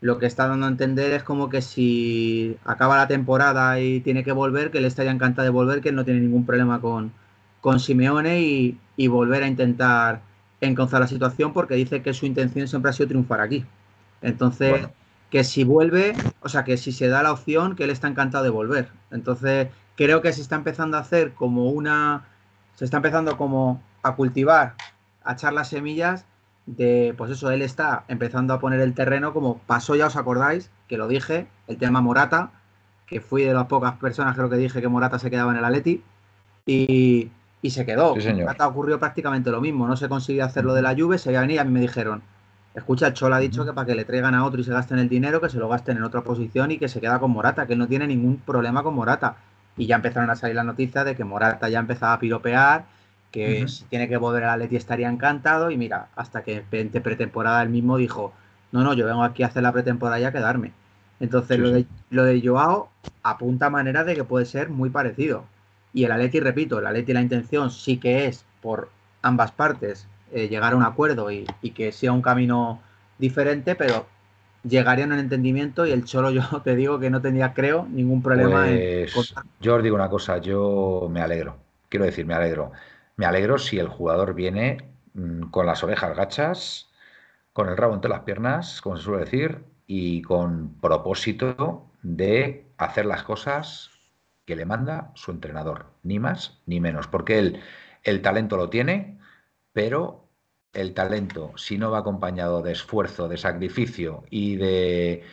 [SPEAKER 5] lo que está dando a entender es como que si acaba la temporada y tiene que volver, que él estaría encantado de volver, que él no tiene ningún problema con, con Simeone y, y volver a intentar encauzar la situación porque dice que su intención siempre ha sido triunfar aquí. Entonces, que si vuelve, o sea, que si se da la opción, que él está encantado de volver. Entonces, creo que se está empezando a hacer como una. Se está empezando como a cultivar, a echar las semillas de, pues eso, él está empezando a poner el terreno como pasó, ya os acordáis, que lo dije, el tema Morata, que fui de las pocas personas, creo que dije que Morata se quedaba en el Atleti. Y, y se quedó. Sí, ocurrió prácticamente lo mismo. No se consiguió hacer lo de la lluvia, se iba a venir y a mí me dijeron, escucha, el Cholo ha dicho que para que le traigan a otro y se gasten el dinero, que se lo gasten en otra posición y que se queda con Morata, que él no tiene ningún problema con Morata. Y ya empezaron a salir las noticias de que Morata ya empezaba a piropear, que si tiene que volver a Leti estaría encantado. Y mira, hasta que en pretemporada él mismo dijo, no, no, yo vengo aquí a hacer la pretemporada y a quedarme. Entonces, lo, De, lo de Joao apunta a manera de que puede ser muy parecido. Y el Atleti, repito, el Atleti la intención sí que es por ambas partes eh, llegar a un acuerdo y, que sea un camino diferente, pero llegarían a un entendimiento y el Cholo <laughs> yo te digo que no tendría, creo, ningún problema en...
[SPEAKER 2] Pues, yo os digo una cosa, yo me alegro, quiero decir, me alegro. Me alegro si el jugador viene mm, con las orejas gachas, con el rabo entre las piernas, como se suele decir, y con propósito de hacer las cosas que le manda su entrenador, ni más ni menos, porque él el talento lo tiene, pero el talento, si no va acompañado de esfuerzo, de sacrificio y de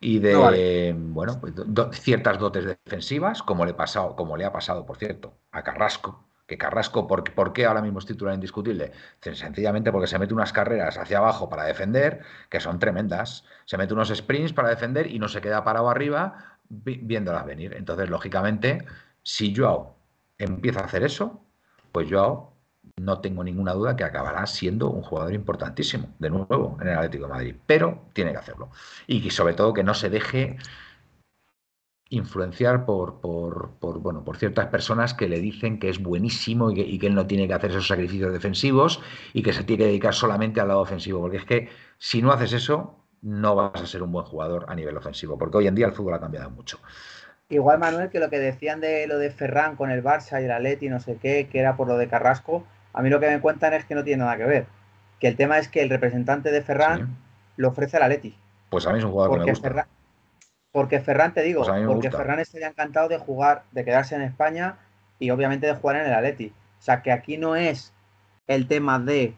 [SPEAKER 2] y de bueno, pues, ciertas dotes defensivas, como le, pasado, como le ha pasado, por cierto, a Carrasco, que Carrasco, ¿por, ¿por, qué ahora mismo es titular indiscutible? Sencillamente porque se mete unas carreras hacia abajo para defender que son tremendas. Se mete unos sprints para defender y no se queda parado arriba viéndolas venir. Entonces, lógicamente, si Joao empieza a hacer eso, pues Joao no tengo ninguna duda que acabará siendo un jugador importantísimo, de nuevo, en el Atlético de Madrid. Pero tiene que hacerlo. Y sobre todo que no se deje influenciar por, por, bueno, por ciertas personas que le dicen que es buenísimo y que, él no tiene que hacer esos sacrificios defensivos y que se tiene que dedicar solamente al lado ofensivo. Porque es que si no haces eso, no vas a ser un buen jugador a nivel ofensivo. Porque hoy en día el fútbol ha cambiado mucho.
[SPEAKER 5] Igual, Manuel, que lo que decían de lo de Ferran con el Barça y el Atleti, no sé qué, que era por lo de Carrasco, a mí lo que me cuentan es que no tiene nada que ver. Que el tema es que el representante de Ferran lo ofrece al Atleti.
[SPEAKER 2] Pues a mí es un jugador que me gusta.
[SPEAKER 5] Porque Ferran, te digo, pues porque Ferran estaría encantado de jugar, de quedarse en España y obviamente de jugar en el Atleti. O sea, que aquí no es el tema de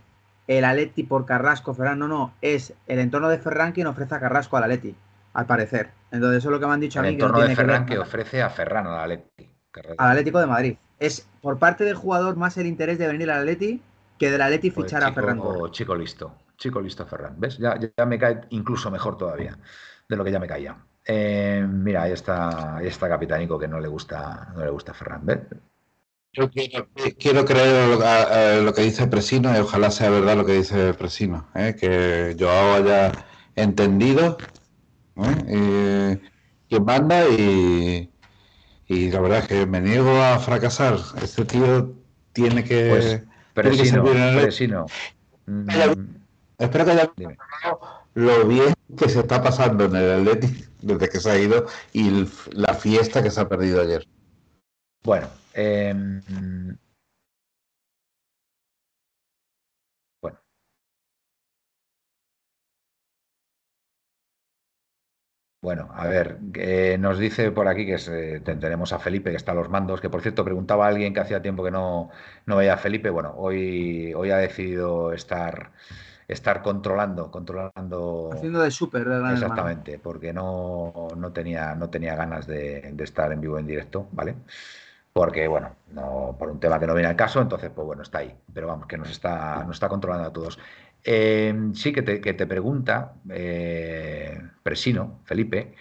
[SPEAKER 5] el Atleti por Carrasco, Ferran, no, no, es el entorno de Ferran quien ofrece a Carrasco al Atleti, al parecer. Entonces eso es lo que me han dicho
[SPEAKER 2] a
[SPEAKER 5] mí.
[SPEAKER 2] El entorno de Ferran que, ofrece a Ferran al Atleti.
[SPEAKER 5] Al Atlético de Madrid. Es por parte del jugador más el interés de venir al Atleti que del Atleti pues fichar a Ferran.
[SPEAKER 2] Chico listo, chico listo Ferran. ¿Ves? Ya, ya me cae incluso mejor todavía de lo que ya me caía. Eh, mira, ahí está, ahí está Capitanico que no le gusta, no le gusta Ferran.
[SPEAKER 4] Yo quiero, creer lo, que dice Presino y ojalá sea verdad lo que dice Presino, ¿eh? que Joao haya entendido ¿eh? quién manda y, y, la verdad es que me niego a fracasar. Este tío tiene que. Pues,
[SPEAKER 2] Presino, Presino.
[SPEAKER 4] Espero que haya lo bien que se está pasando en el Atleti desde que se ha ido y la fiesta que se ha perdido ayer.
[SPEAKER 2] Bueno, eh, bueno. Bueno, a ver, nos dice por aquí que tenemos a Felipe que está a los mandos, que por cierto preguntaba a alguien que hacía tiempo que no, no veía a Felipe. Bueno, hoy, hoy ha decidido estar estar controlando, controlando.
[SPEAKER 5] Haciendo de súper,
[SPEAKER 2] Exactamente, porque no, no, tenía, no tenía ganas de, estar en vivo en directo, ¿vale? Porque, bueno, no, por un tema que no viene al caso, entonces, pues bueno, está ahí. Pero vamos, que nos está, nos está controlando a todos. Eh, sí que te, que te pregunta, eh, Presino, Felipe,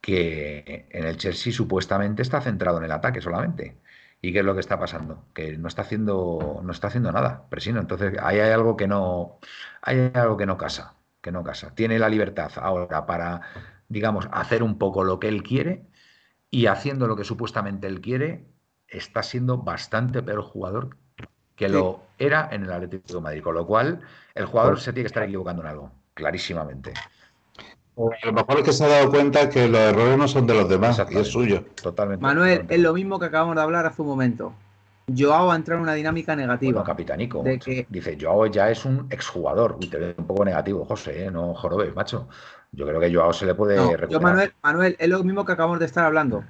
[SPEAKER 2] que en el Chelsea supuestamente está centrado en el ataque solamente. ¿Y qué es lo que está pasando? Que no está haciendo, no está haciendo nada, Presino. Entonces, ahí hay algo que no, hay algo que no casa, que no casa. Tiene la libertad ahora para, digamos, hacer un poco lo que él quiere y haciendo lo que supuestamente él quiere, está siendo bastante peor jugador que lo era en el Atlético de Madrid. Con lo cual, el jugador se tiene que estar equivocando en algo, clarísimamente.
[SPEAKER 4] A lo mejor es que se ha dado cuenta que los errores no son de los demás, y es suyo.
[SPEAKER 2] Totalmente.
[SPEAKER 5] Manuel, es lo mismo que acabamos de hablar hace un momento. Joao ha entrado en una dinámica negativa.
[SPEAKER 2] Bueno, capitanico. Dice, Joao ya es un exjugador. Uy, te veo un poco negativo, José, ¿eh? no jorobes, macho. Yo creo que Joao se le puede recuperar.
[SPEAKER 5] Yo, Manuel, Manuel, es lo mismo que acabamos de estar hablando.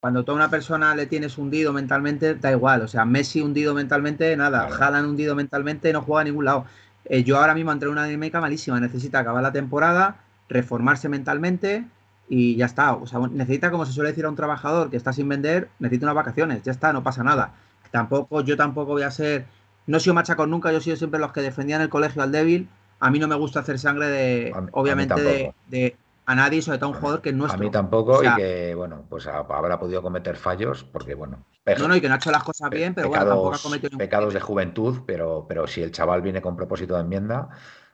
[SPEAKER 5] Cuando toda una persona le tienes hundido mentalmente, da igual. O sea, Messi hundido mentalmente, nada. Claro. hundido mentalmente, no juega a ningún lado. Eh, yo ahora mismo entré en una dinámica malísima. Necesita acabar la temporada reformarse mentalmente y ya está. O sea, necesita, como se suele decir a un trabajador que está sin vender, necesita unas vacaciones, ya está, no pasa nada. Tampoco, yo tampoco voy a ser, no he sido machacón nunca, yo he sido siempre los que defendían el colegio al débil. A mí no me gusta hacer sangre de, obviamente, de, a nadie, sobre todo a un jugador que no es
[SPEAKER 2] A mí tampoco y que, bueno, pues habrá podido cometer fallos porque, bueno.
[SPEAKER 5] no, no, y que no ha hecho las cosas bien, pero
[SPEAKER 2] bueno,
[SPEAKER 5] tampoco
[SPEAKER 2] ha cometido Pecados de juventud, pero, pero si el chaval viene con propósito de enmienda,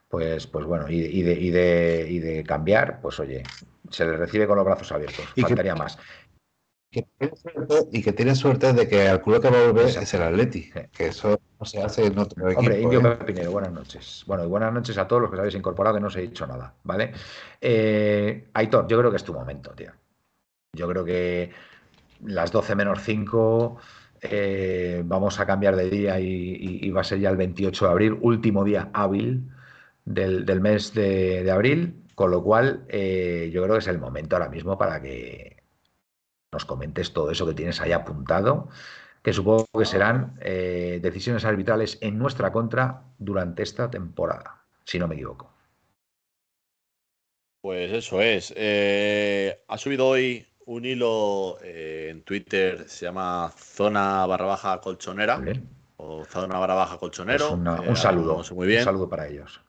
[SPEAKER 2] pues, pues bueno, y, de, y, de, y de cambiar, pues oye, se le recibe con los brazos abiertos. Faltaría más.
[SPEAKER 4] Y que tiene suerte de que al club que va a volver es el Atleti, que eso no se hace en otro equipo.
[SPEAKER 2] Hombre, Indio ¿eh? Pepinero, buenas noches. Bueno, y buenas noches a todos los que os habéis incorporado, que no os he dicho nada, ¿vale? Eh, Aitor, yo creo que es tu momento, tío. Yo creo que las 12 menos 5 eh, vamos a cambiar de día y, va a ser ya el 28 de abril, último día hábil del, mes de, abril, con lo cual eh, yo creo que es el momento ahora mismo para que nos comentes todo eso que tienes ahí apuntado, que supongo que serán eh, decisiones arbitrales en nuestra contra durante esta temporada, si no me equivoco.
[SPEAKER 3] Pues eso es. ha subido hoy un hilo eh, en Twitter, se llama Zona barra baja colchonera. O Zona barra baja colchonero.
[SPEAKER 2] Pues un saludo. muy bien. Un saludo para ellos.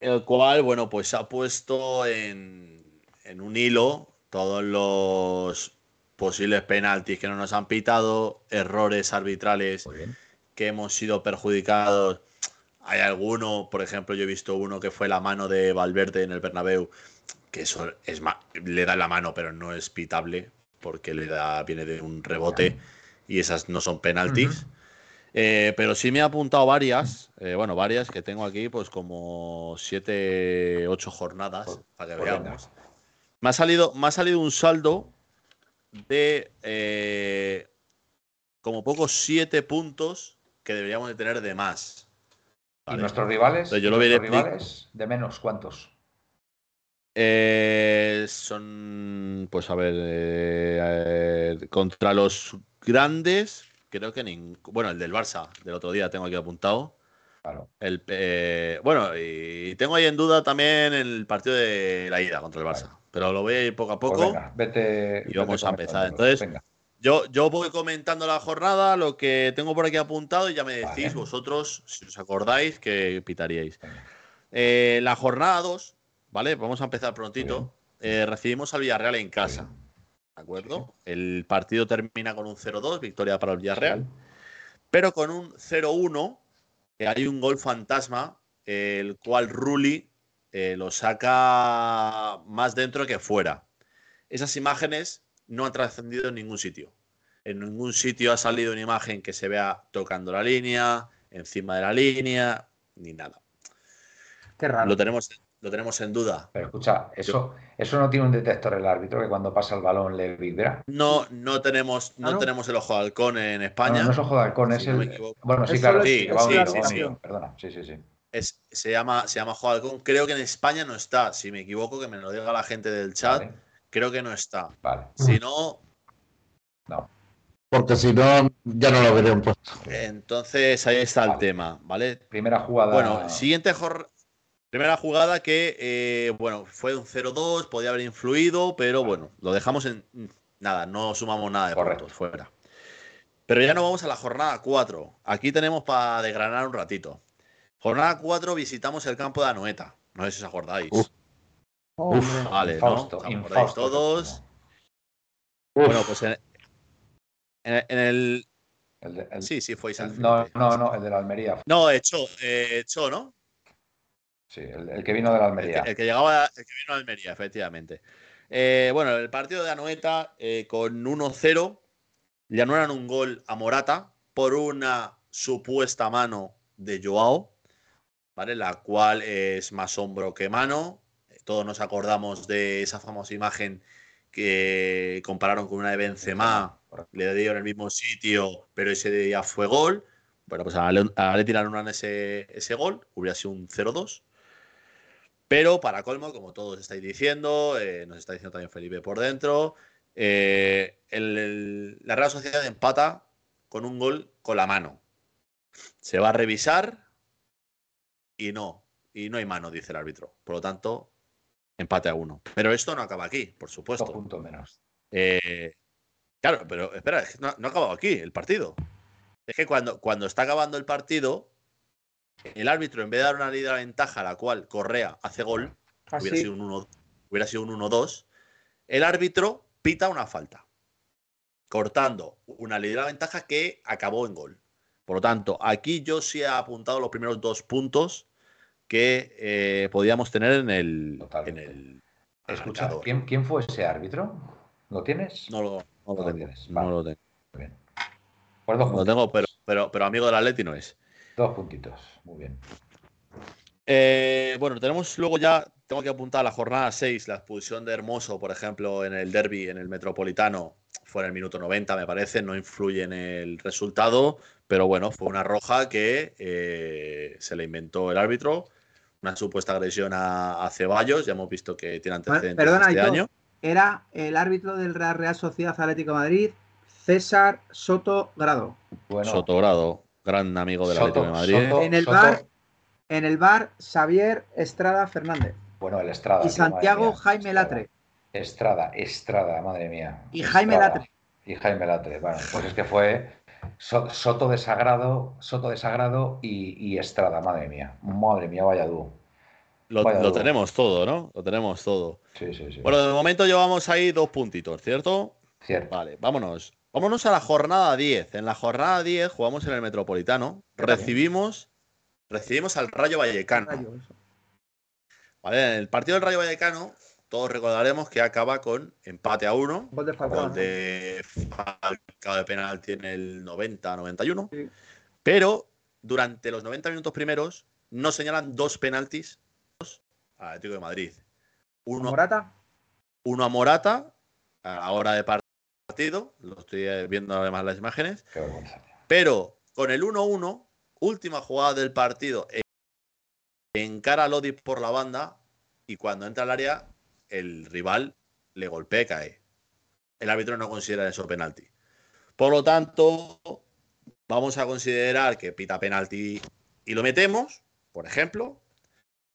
[SPEAKER 3] El cual, bueno, pues ha puesto en, en un hilo todos los posibles penaltis que no nos han pitado, errores arbitrales que hemos sido perjudicados. Hay alguno, por ejemplo, yo he visto uno que fue la mano de Valverde en el Bernabéu, que eso es le da la mano, pero no es pitable, porque le da, viene de un rebote y esas no son penaltis. Eh, pero sí me ha apuntado varias, eh, bueno, varias que tengo aquí, pues como siete, ocho jornadas, para que veamos. Me ha salido, me ha salido un saldo de eh, como pocos siete puntos que deberíamos de tener de más.
[SPEAKER 2] ¿Y nuestros rivales?
[SPEAKER 3] yo lo
[SPEAKER 2] rivales de menos cuántos?
[SPEAKER 3] Eh, son, pues a ver, eh, contra los grandes, creo que ningún. Bueno, el del Barça, del otro día tengo aquí apuntado. Claro. El, eh, bueno, y tengo ahí en duda también el partido de la ida contra el Barça. Pero lo voy a ir poco a pues poco.
[SPEAKER 2] vete,
[SPEAKER 3] y vamos a empezar. Entonces, Yo, yo voy comentando la jornada, lo que tengo por aquí apuntado, y ya me decís vosotros, si os acordáis, que pitaríais. la jornada 2 ¿vale? Vamos a empezar prontito. Eh, recibimos al Villarreal en casa. ¿De acuerdo? El partido termina con un 0-2, victoria para el Villarreal. Pero con un 0-1, que hay un gol fantasma, el cual Rulli eh, lo saca más dentro que fuera. Esas imágenes no han trascendido en ningún sitio. En ningún sitio ha salido una imagen que se vea tocando la línea, encima de la línea, ni nada.
[SPEAKER 5] Qué raro.
[SPEAKER 3] Lo tenemos, lo tenemos en duda.
[SPEAKER 2] Pero escucha, eso, eso no tiene un detector el árbitro que cuando pasa el balón le vibra.
[SPEAKER 3] No, no tenemos, no, ah, tenemos el ojo de halcón en España.
[SPEAKER 2] No, es ojo de halcón, es el. bueno, sí, claro, sí, sí, sí, Perdona, sí, sí, sí.
[SPEAKER 3] Es, se, llama, se llama halcón. Creo que en España no está. Si me equivoco, que me lo diga la gente del chat. Creo que no está.
[SPEAKER 2] Vale.
[SPEAKER 3] Si no.
[SPEAKER 4] No. Porque si no, ya no lo veré puesto.
[SPEAKER 3] Entonces ahí está el tema, ¿vale?
[SPEAKER 2] Primera jugada.
[SPEAKER 3] Bueno, siguiente jornada. Primera jugada que, eh, bueno, fue un 0-2, podía haber influido, pero bueno, lo dejamos en nada, no sumamos nada de puntos fuera. Pero ya nos vamos a la jornada 4. Aquí tenemos para desgranar un ratito. Jornada 4 visitamos el campo de Anoeta. No sé si os acordáis. Uf. vale, ¿no? ¿Os acordáis todos? Bueno, pues en, el... Sí, sí, fue
[SPEAKER 2] No, no, no, el de la Almería.
[SPEAKER 3] No, hecho, hecho, ¿no?
[SPEAKER 2] Sí, el, que vino de la Almería.
[SPEAKER 3] El que, llegaba, el que vino de Almería, efectivamente. Eh, bueno, el partido de Anoeta eh, con 1-0 le anulan un gol a Morata por una supuesta mano de Joao, ¿vale? La cual es más hombro que mano. Todos nos acordamos de esa famosa imagen que compararon con una de Benzema, le dieron el mismo sitio, pero ese día fue gol. Bueno, pues a le tiraron ese, ese gol, hubiera sido un 0-2. Pero para colmo, como todos estáis diciendo, eh, nos está diciendo también Felipe por dentro, eh, la Real Sociedad empata con un gol con la mano. Se va a revisar y no, y no hay mano, dice el árbitro. Por lo tanto, empate a uno. Pero esto no acaba aquí, por supuesto.
[SPEAKER 2] Un punto menos.
[SPEAKER 3] Eh, claro, pero espera, no, no, ha acabado aquí el partido. Es que cuando, cuando está acabando el partido, el árbitro, en vez de dar una de ventaja a la cual Correa hace gol, ah, hubiera, sido un 1, hubiera sido un 1-2, el árbitro pita una falta, cortando una de ventaja que acabó en gol. Por lo tanto, aquí yo sí he apuntado los primeros dos puntos que eh, podíamos tener en el. En el
[SPEAKER 2] Escucha, ¿quién, ¿quién, fue ese árbitro? ¿Lo tienes?
[SPEAKER 3] No lo, no lo,
[SPEAKER 2] tienes. No
[SPEAKER 3] lo tengo. Bien. Pues no lo tengo, pero, pero, pero amigo del Atleti no es.
[SPEAKER 2] Dos puntitos. Muy bien.
[SPEAKER 3] Eh, bueno, tenemos luego ya, tengo que apuntar la jornada 6, la expulsión de Hermoso, por ejemplo, en el derby, en el Metropolitano, fue en el minuto 90, me parece, no influye en el resultado, pero bueno, fue una roja que eh, se le inventó el árbitro, una supuesta agresión a, Ceballos, ya hemos visto que tiene antecedentes
[SPEAKER 5] Perdona, este año. Era el árbitro del Real, Real Sociedad Atlético Madrid, César Soto Grado.
[SPEAKER 3] Soto Grado, gran amigo del Atlético de Madrid.
[SPEAKER 5] en el bar en el bar, Xavier Estrada Fernández.
[SPEAKER 2] Bueno, el Estrada.
[SPEAKER 5] Y Santiago Jaime Latre.
[SPEAKER 2] Estrada, Estrada, madre mía.
[SPEAKER 5] Y Jaime Latre.
[SPEAKER 2] Y Jaime Latre. Bueno, pues es que fue Soto de Sagrado, Soto de Sagrado y, Estrada, madre mía. Madre mía, vaya dúo.
[SPEAKER 3] Lo, tenemos todo, ¿no? Lo tenemos todo.
[SPEAKER 2] Sí, sí, sí.
[SPEAKER 3] Bueno, de momento llevamos ahí dos puntitos, ¿cierto?
[SPEAKER 2] Cierto.
[SPEAKER 3] Vale, vámonos. Vámonos a la jornada 10. En la jornada 10 jugamos en el Metropolitano. Recibimos recibimos al Rayo Vallecano. Vale, en el partido del Rayo Vallecano, todos recordaremos que acaba con empate a uno.
[SPEAKER 5] Gol de Falcao.
[SPEAKER 3] de Falcao de penal tiene el 90-91. Pero durante los 90 minutos primeros no señalan dos penaltis a Atlético de Madrid.
[SPEAKER 5] Uno, ¿A Morata?
[SPEAKER 3] Uno a Morata, a la hora de partido. Lo estoy viendo además las imágenes. Pero con el 1-1 última jugada del partido, encara a Lodi por la banda y cuando entra al área, el rival le golpea y cae. El árbitro no considera eso penalti. Por lo tanto, vamos a considerar que pita penalti y lo metemos, por ejemplo.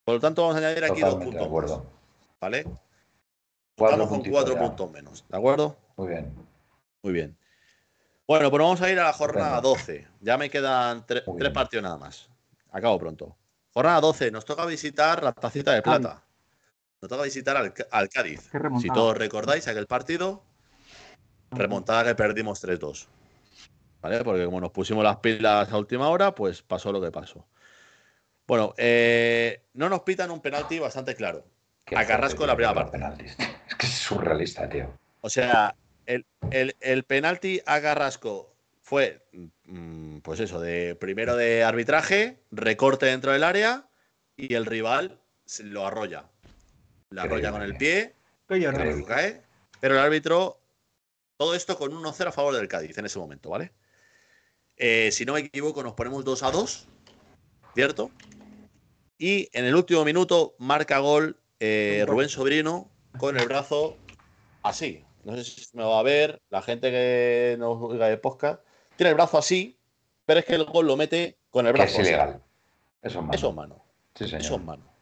[SPEAKER 3] Por lo tanto, vamos a añadir aquí dos puntos. ¿Vale? Estamos con cuatro puntos menos. ¿De acuerdo?
[SPEAKER 2] Muy bien.
[SPEAKER 3] Muy bien. Bueno, pues vamos a ir a la jornada 12. Ya me quedan tres partidos nada más. Acabo pronto. Jornada 12. Nos toca visitar la tacita de plata. Nos toca visitar al, Cádiz. Si todos recordáis aquel partido, remontada que perdimos 3-2. ¿Vale? Porque como nos pusimos las pilas a última hora, pues pasó lo que pasó. Bueno, eh, no nos pitan un penalti bastante claro. A Carrasco en la primera parte. <laughs>
[SPEAKER 2] Es que es surrealista, tío.
[SPEAKER 3] O sea, el, penalti a Carrasco fue, mm, pues eso, de primero de arbitraje, recorte dentro del área y el rival lo arrolla. Lo arrolla con el pie, cae, pero el árbitro, todo esto con 1-0 a favor del Cádiz en ese momento, ¿vale? Eh, si no me equivoco, nos ponemos 2 a 2, ¿cierto? Y en el último minuto marca gol eh, Rubén Sobrino con el brazo así, no sé si me va a ver, la gente que nos oiga de podcast, tiene el brazo así, pero es que el gol lo mete con el brazo.
[SPEAKER 2] es ilegal. Eso es mano.
[SPEAKER 3] Eso es mano.
[SPEAKER 2] Sí, señor.
[SPEAKER 3] Eso es mano.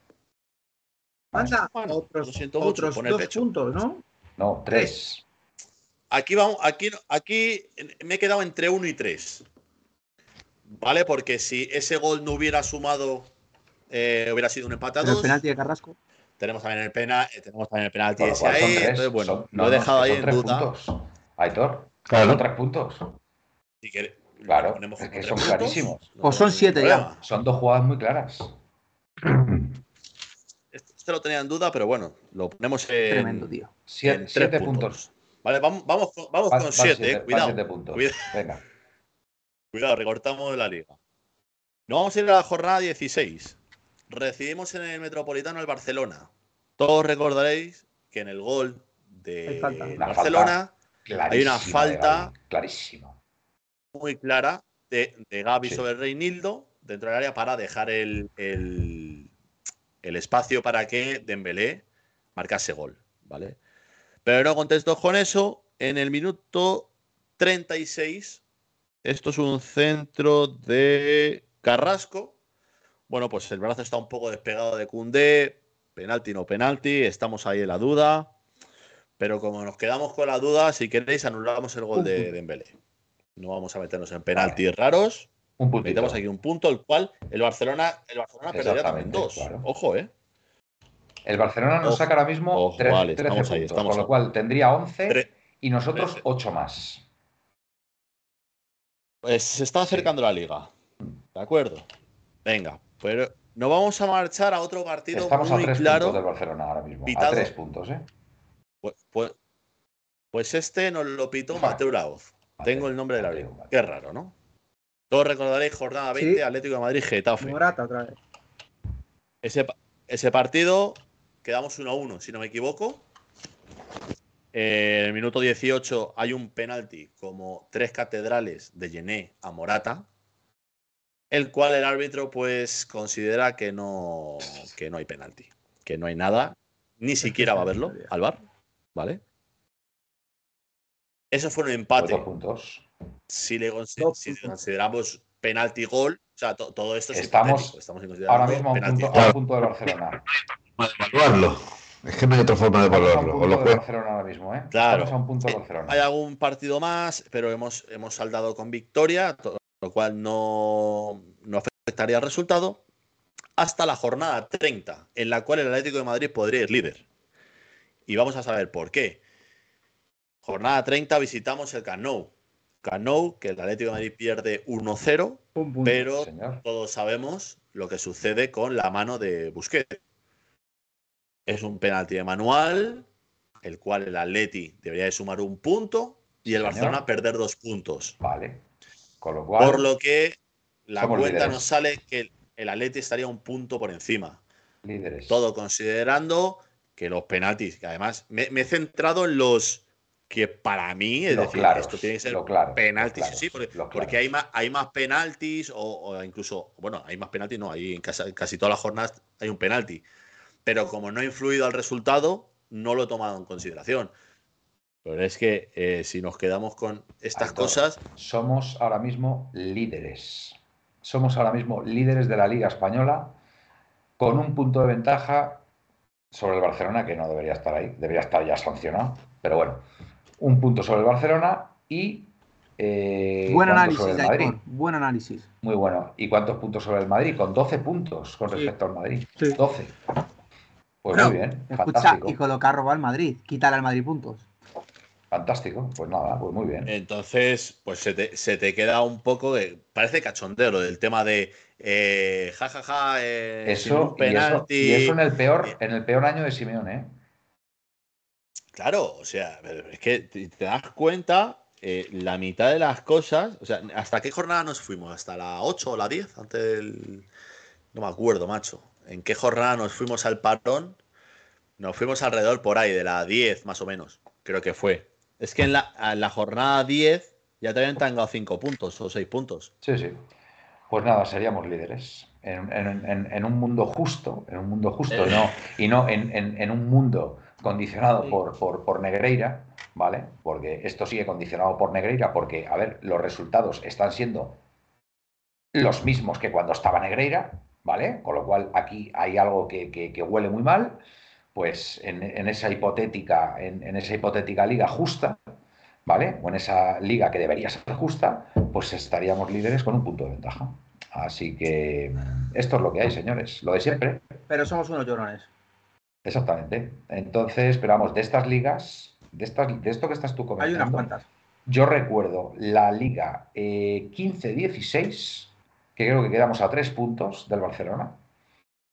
[SPEAKER 5] Anda, otros, lo siento mucho, otros dos puntos, ¿no?
[SPEAKER 2] No, tres.
[SPEAKER 3] Aquí vamos, aquí, aquí me he quedado entre uno y tres. ¿Vale? Porque si ese gol no hubiera sumado, eh, hubiera sido un empate a dos.
[SPEAKER 5] El penalti de Carrasco.
[SPEAKER 3] Tenemos también el pena, eh, tenemos también el penalti ese ahí. Entonces, bueno, lo he dejado ahí en duda.
[SPEAKER 2] Puntos. Aitor, claro. son tres puntos.
[SPEAKER 3] Si quiere,
[SPEAKER 2] claro, es que son clarísimos.
[SPEAKER 5] o son siete ya.
[SPEAKER 2] Son dos jugadas muy claras. <clears throat>
[SPEAKER 3] Este lo tenía en duda, pero bueno, lo ponemos en.
[SPEAKER 5] Tremendo, tío.
[SPEAKER 2] Siete, puntos.
[SPEAKER 3] Vale, vamos, vamos, vamos con siete, eh. cuidado.
[SPEAKER 2] Siete puntos. Cuidado. Venga.
[SPEAKER 3] Cuidado, recortamos la liga. Nos vamos a ir a la jornada 16 recibimos en el Metropolitano el Barcelona. Todos recordaréis que en el gol de Barcelona hay una falta
[SPEAKER 2] clarísima
[SPEAKER 3] muy clara de, de Gaby sobre Reinildo dentro del área para dejar el, el, espacio para que Dembélé marcase gol, ¿vale? Pero no contesto con eso. En el minuto 36, esto es un centro de Carrasco, bueno, pues el brazo está un poco despegado de Cundé, penalti no penalti, estamos ahí en la duda. Pero como nos quedamos con la duda, si queréis, anulamos el gol de Dembélé. No vamos a meternos en penaltis raros.
[SPEAKER 2] Un puntito.
[SPEAKER 3] Metemos aquí un punto, el cual el Barcelona, el Barcelona perdería también dos. Ojo, ¿eh?
[SPEAKER 2] El Barcelona nos saca ahora mismo 13 puntos, con lo cual tendría 11 y nosotros 8 más.
[SPEAKER 3] Pues se está acercando la liga. ¿De acuerdo? Venga, pero nos vamos a marchar a otro partido
[SPEAKER 2] Estamos
[SPEAKER 3] muy
[SPEAKER 2] a tres
[SPEAKER 3] claro.
[SPEAKER 2] puntos del Barcelona ahora mismo.
[SPEAKER 3] pitado.
[SPEAKER 2] A tres puntos, ¿eh?
[SPEAKER 3] Pues, pues- pues este nos lo pitó. Mateo Laoz. Tengo el nombre del árbitro. Qué raro, ¿no? Todos recordaréis jornada 20,
[SPEAKER 5] Sí.
[SPEAKER 3] Atlético de Madrid, Getafe.
[SPEAKER 5] Morata otra vez.
[SPEAKER 3] Ese, ese partido quedamos 1 a 1, si no me equivoco. Eh, en el minuto 18 hay un penalti como tres catedrales de Yené a Morata, el cual el árbitro pues considera que no, que no hay penalti, que no hay nada, ni siquiera va a verlo <laughs> al bar, ¿vale? Eso fue un empate.
[SPEAKER 2] dos puntos.
[SPEAKER 3] Si le, si consideramos penalti gol, o sea, to- todo esto es
[SPEAKER 2] Estamos
[SPEAKER 3] estamos
[SPEAKER 2] Ahora mismo a un punto, a un punto del Barcelona.
[SPEAKER 4] de evaluarlo. Es que no hay otra forma de
[SPEAKER 2] Estamos a un
[SPEAKER 4] evaluarlo. O
[SPEAKER 2] punto
[SPEAKER 4] lo
[SPEAKER 2] Barcelona ahora mismo, ¿eh?
[SPEAKER 3] Claro.
[SPEAKER 2] Estamos a un punto del
[SPEAKER 3] Eh,
[SPEAKER 2] Barcelona.
[SPEAKER 3] Hay algún partido más, pero hemos, hemos saldado con victoria, to- lo cual no, no afectaría al resultado, hasta la jornada 30, en la cual el Atlético de Madrid podría ir líder. Y vamos a saber por qué. Jornada 30 visitamos el Camp Nou. Camp Nou, que el Atlético de Madrid pierde 1-0,
[SPEAKER 5] Un punto.
[SPEAKER 3] pero
[SPEAKER 2] Señor.
[SPEAKER 3] todos sabemos lo que sucede con la mano de Busquets. Es un penalti de manual, el cual el Atleti debería de sumar un punto y el
[SPEAKER 2] Señor.
[SPEAKER 3] Barcelona perder dos puntos.
[SPEAKER 2] Vale. Con lo cual,
[SPEAKER 3] Por lo que la cuenta
[SPEAKER 2] líderes.
[SPEAKER 3] nos sale que el, el Atleti estaría un punto por encima.
[SPEAKER 2] líderes.
[SPEAKER 3] Todo considerando que los penaltis, que además me, me he centrado en los que para mí, es decir,
[SPEAKER 2] claros,
[SPEAKER 3] esto tiene que ser
[SPEAKER 2] claro,
[SPEAKER 3] penaltis,
[SPEAKER 2] claros,
[SPEAKER 3] sí, porque, porque hay más, hay más penaltis o, o incluso, bueno, hay más penaltis, no, hay en casi, casi todas las jornadas hay un penalti, pero como no ha influido al resultado, no lo he tomado en consideración. Pero es que eh, si nos quedamos con estas
[SPEAKER 2] Aitor,
[SPEAKER 3] cosas,
[SPEAKER 2] Somos ahora mismo líderes. Somos ahora mismo líderes de la Liga Española con un punto de ventaja sobre el Barcelona, que no debería estar ahí, debería estar ya sancionado. Pero bueno, un punto sobre el Barcelona y. eh,
[SPEAKER 5] Buen
[SPEAKER 2] ¿cuántos
[SPEAKER 5] análisis,
[SPEAKER 2] sobre el.
[SPEAKER 5] Buen análisis.
[SPEAKER 2] Muy bueno. ¿Y cuántos puntos sobre el Madrid? Con 12 puntos con
[SPEAKER 5] Sí.
[SPEAKER 2] respecto al Madrid.
[SPEAKER 5] Sí.
[SPEAKER 2] 12. Pues
[SPEAKER 5] Bueno,
[SPEAKER 2] muy bien.
[SPEAKER 5] Escucha,
[SPEAKER 2] Fantástico.
[SPEAKER 5] y colocar robo al Madrid. Quitar al Madrid puntos.
[SPEAKER 2] Fantástico. Pues nada, pues muy bien.
[SPEAKER 3] entonces, pues se te, se te queda un poco de. Parece cachondeo lo del tema de. Eh, ja, ja, ja, eh,
[SPEAKER 2] Eso,
[SPEAKER 3] un
[SPEAKER 2] y eso,
[SPEAKER 3] penalti.
[SPEAKER 2] y eso en el peor, en el peor año de Simeone, ¿eh?
[SPEAKER 3] Claro, o sea, es que te, te das cuenta, eh, la mitad de las cosas, o sea, ¿hasta qué jornada nos fuimos? ¿Hasta la 8 o la 10? Antes del... No me acuerdo, macho. ¿En qué jornada nos fuimos al parón? Nos fuimos alrededor por ahí, de la 10 más o menos, creo que fue. Es que en la, en la jornada 10 ya te habían tangado 5 puntos o 6 puntos.
[SPEAKER 2] Sí, sí. Pues nada, seríamos líderes. En, en- un mundo justo, en un mundo justo,
[SPEAKER 3] Eh.
[SPEAKER 2] no, y no en un mundo condicionado por, por, por Negreira, ¿vale? Porque esto sigue condicionado por Negreira, porque, a ver, los resultados están siendo los mismos que cuando estaba Negreira, ¿vale? Con lo cual aquí hay algo que, que- que huele muy mal. Pues en, en esa hipotética, en, en esa hipotética liga justa, ¿vale? O en esa liga que debería ser justa, pues estaríamos líderes con un punto de ventaja. Así que esto es lo que hay, señores. Lo de siempre.
[SPEAKER 5] Pero somos unos llorones.
[SPEAKER 2] Exactamente. Entonces, pero vamos, de estas ligas, de, estas, de esto que estás tú
[SPEAKER 5] Hay
[SPEAKER 2] comentando,
[SPEAKER 5] unas cuantas.
[SPEAKER 2] yo recuerdo la liga eh, 15-16, que creo que quedamos a tres puntos del Barcelona,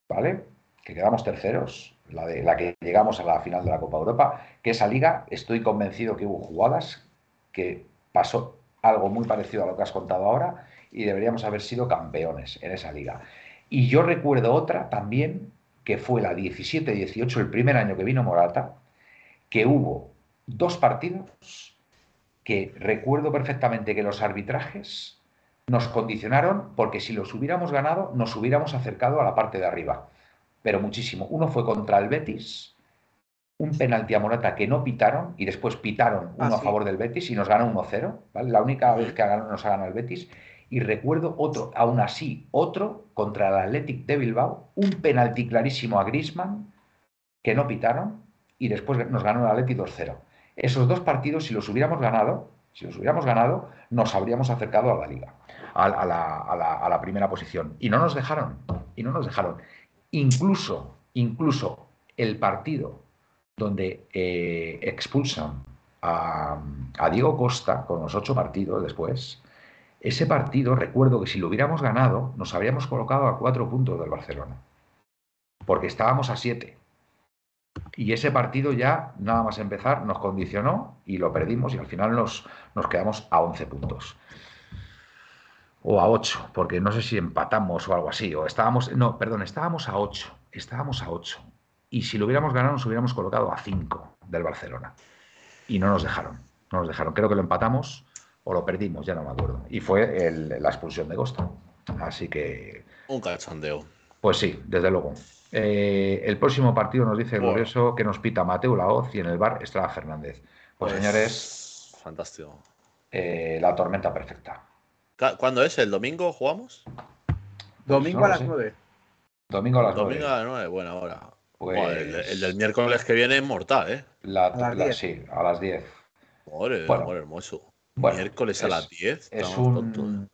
[SPEAKER 2] ¿vale? Que quedamos terceros, la, de, la que llegamos a la final de la Copa Europa, que esa liga, estoy convencido que hubo jugadas que pasó algo muy parecido a lo que has contado ahora y deberíamos haber sido campeones en esa liga. Y yo recuerdo otra también, que fue la 17-18, el primer año que vino Morata, que hubo dos partidos que recuerdo perfectamente que los arbitrajes nos condicionaron porque si los hubiéramos ganado nos hubiéramos acercado a la parte de arriba, pero muchísimo. Uno fue contra el Betis, un penalti a Morata que no pitaron y después pitaron uno
[SPEAKER 5] Ah,
[SPEAKER 2] a
[SPEAKER 5] sí.
[SPEAKER 2] favor del Betis y nos ganó 1-0, ¿vale? La única vez que nos ha ganado el Betis. Y recuerdo otro, aún así, otro contra el Athletic de Bilbao, un penalti clarísimo a Griezmann que no pitaron y después nos ganó el Athletic 2-0. Esos dos partidos, si los hubiéramos ganado, si los hubiéramos ganado, nos habríamos acercado a la liga, a, a la, a la- a la primera posición. Y no nos dejaron, y no nos dejaron. Incluso, incluso el partido donde eh, expulsan a, a Diego Costa con los ocho partidos después, Ese partido, recuerdo que si lo hubiéramos ganado, nos habríamos colocado a cuatro puntos del Barcelona. Porque estábamos a siete. Y ese partido ya, nada más empezar, nos condicionó y lo perdimos y al final nos, nos quedamos a 11 puntos. O a 8, porque no sé si empatamos o algo así. O estábamos, no, perdón, estábamos a 8. Estábamos a 8. Y si lo hubiéramos ganado, nos hubiéramos colocado a 5 del Barcelona. Y no nos dejaron. No nos dejaron. Creo que lo empatamos o lo perdimos, ya no me acuerdo. Y fue la expulsión de Costa. Así que.
[SPEAKER 3] Un cachondeo.
[SPEAKER 2] Pues sí, desde luego. Eh, el próximo partido nos dice Glorioso que nos pita Mateo Laoz y en el bar Estrada Fernández. Pues, pues señores.
[SPEAKER 3] Fantástico.
[SPEAKER 2] Eh, la tormenta perfecta.
[SPEAKER 3] ¿Cuándo es? ¿El domingo jugamos?
[SPEAKER 5] Domingo a las 9.
[SPEAKER 2] Domingo a las
[SPEAKER 3] 9. Domingo a las 9, buena hora. Pues... el, del miércoles que viene es mortal, ¿eh?
[SPEAKER 2] La, sí, a las 10.
[SPEAKER 3] Joder, bueno, hermoso. Miércoles a las 10.
[SPEAKER 2] Es un,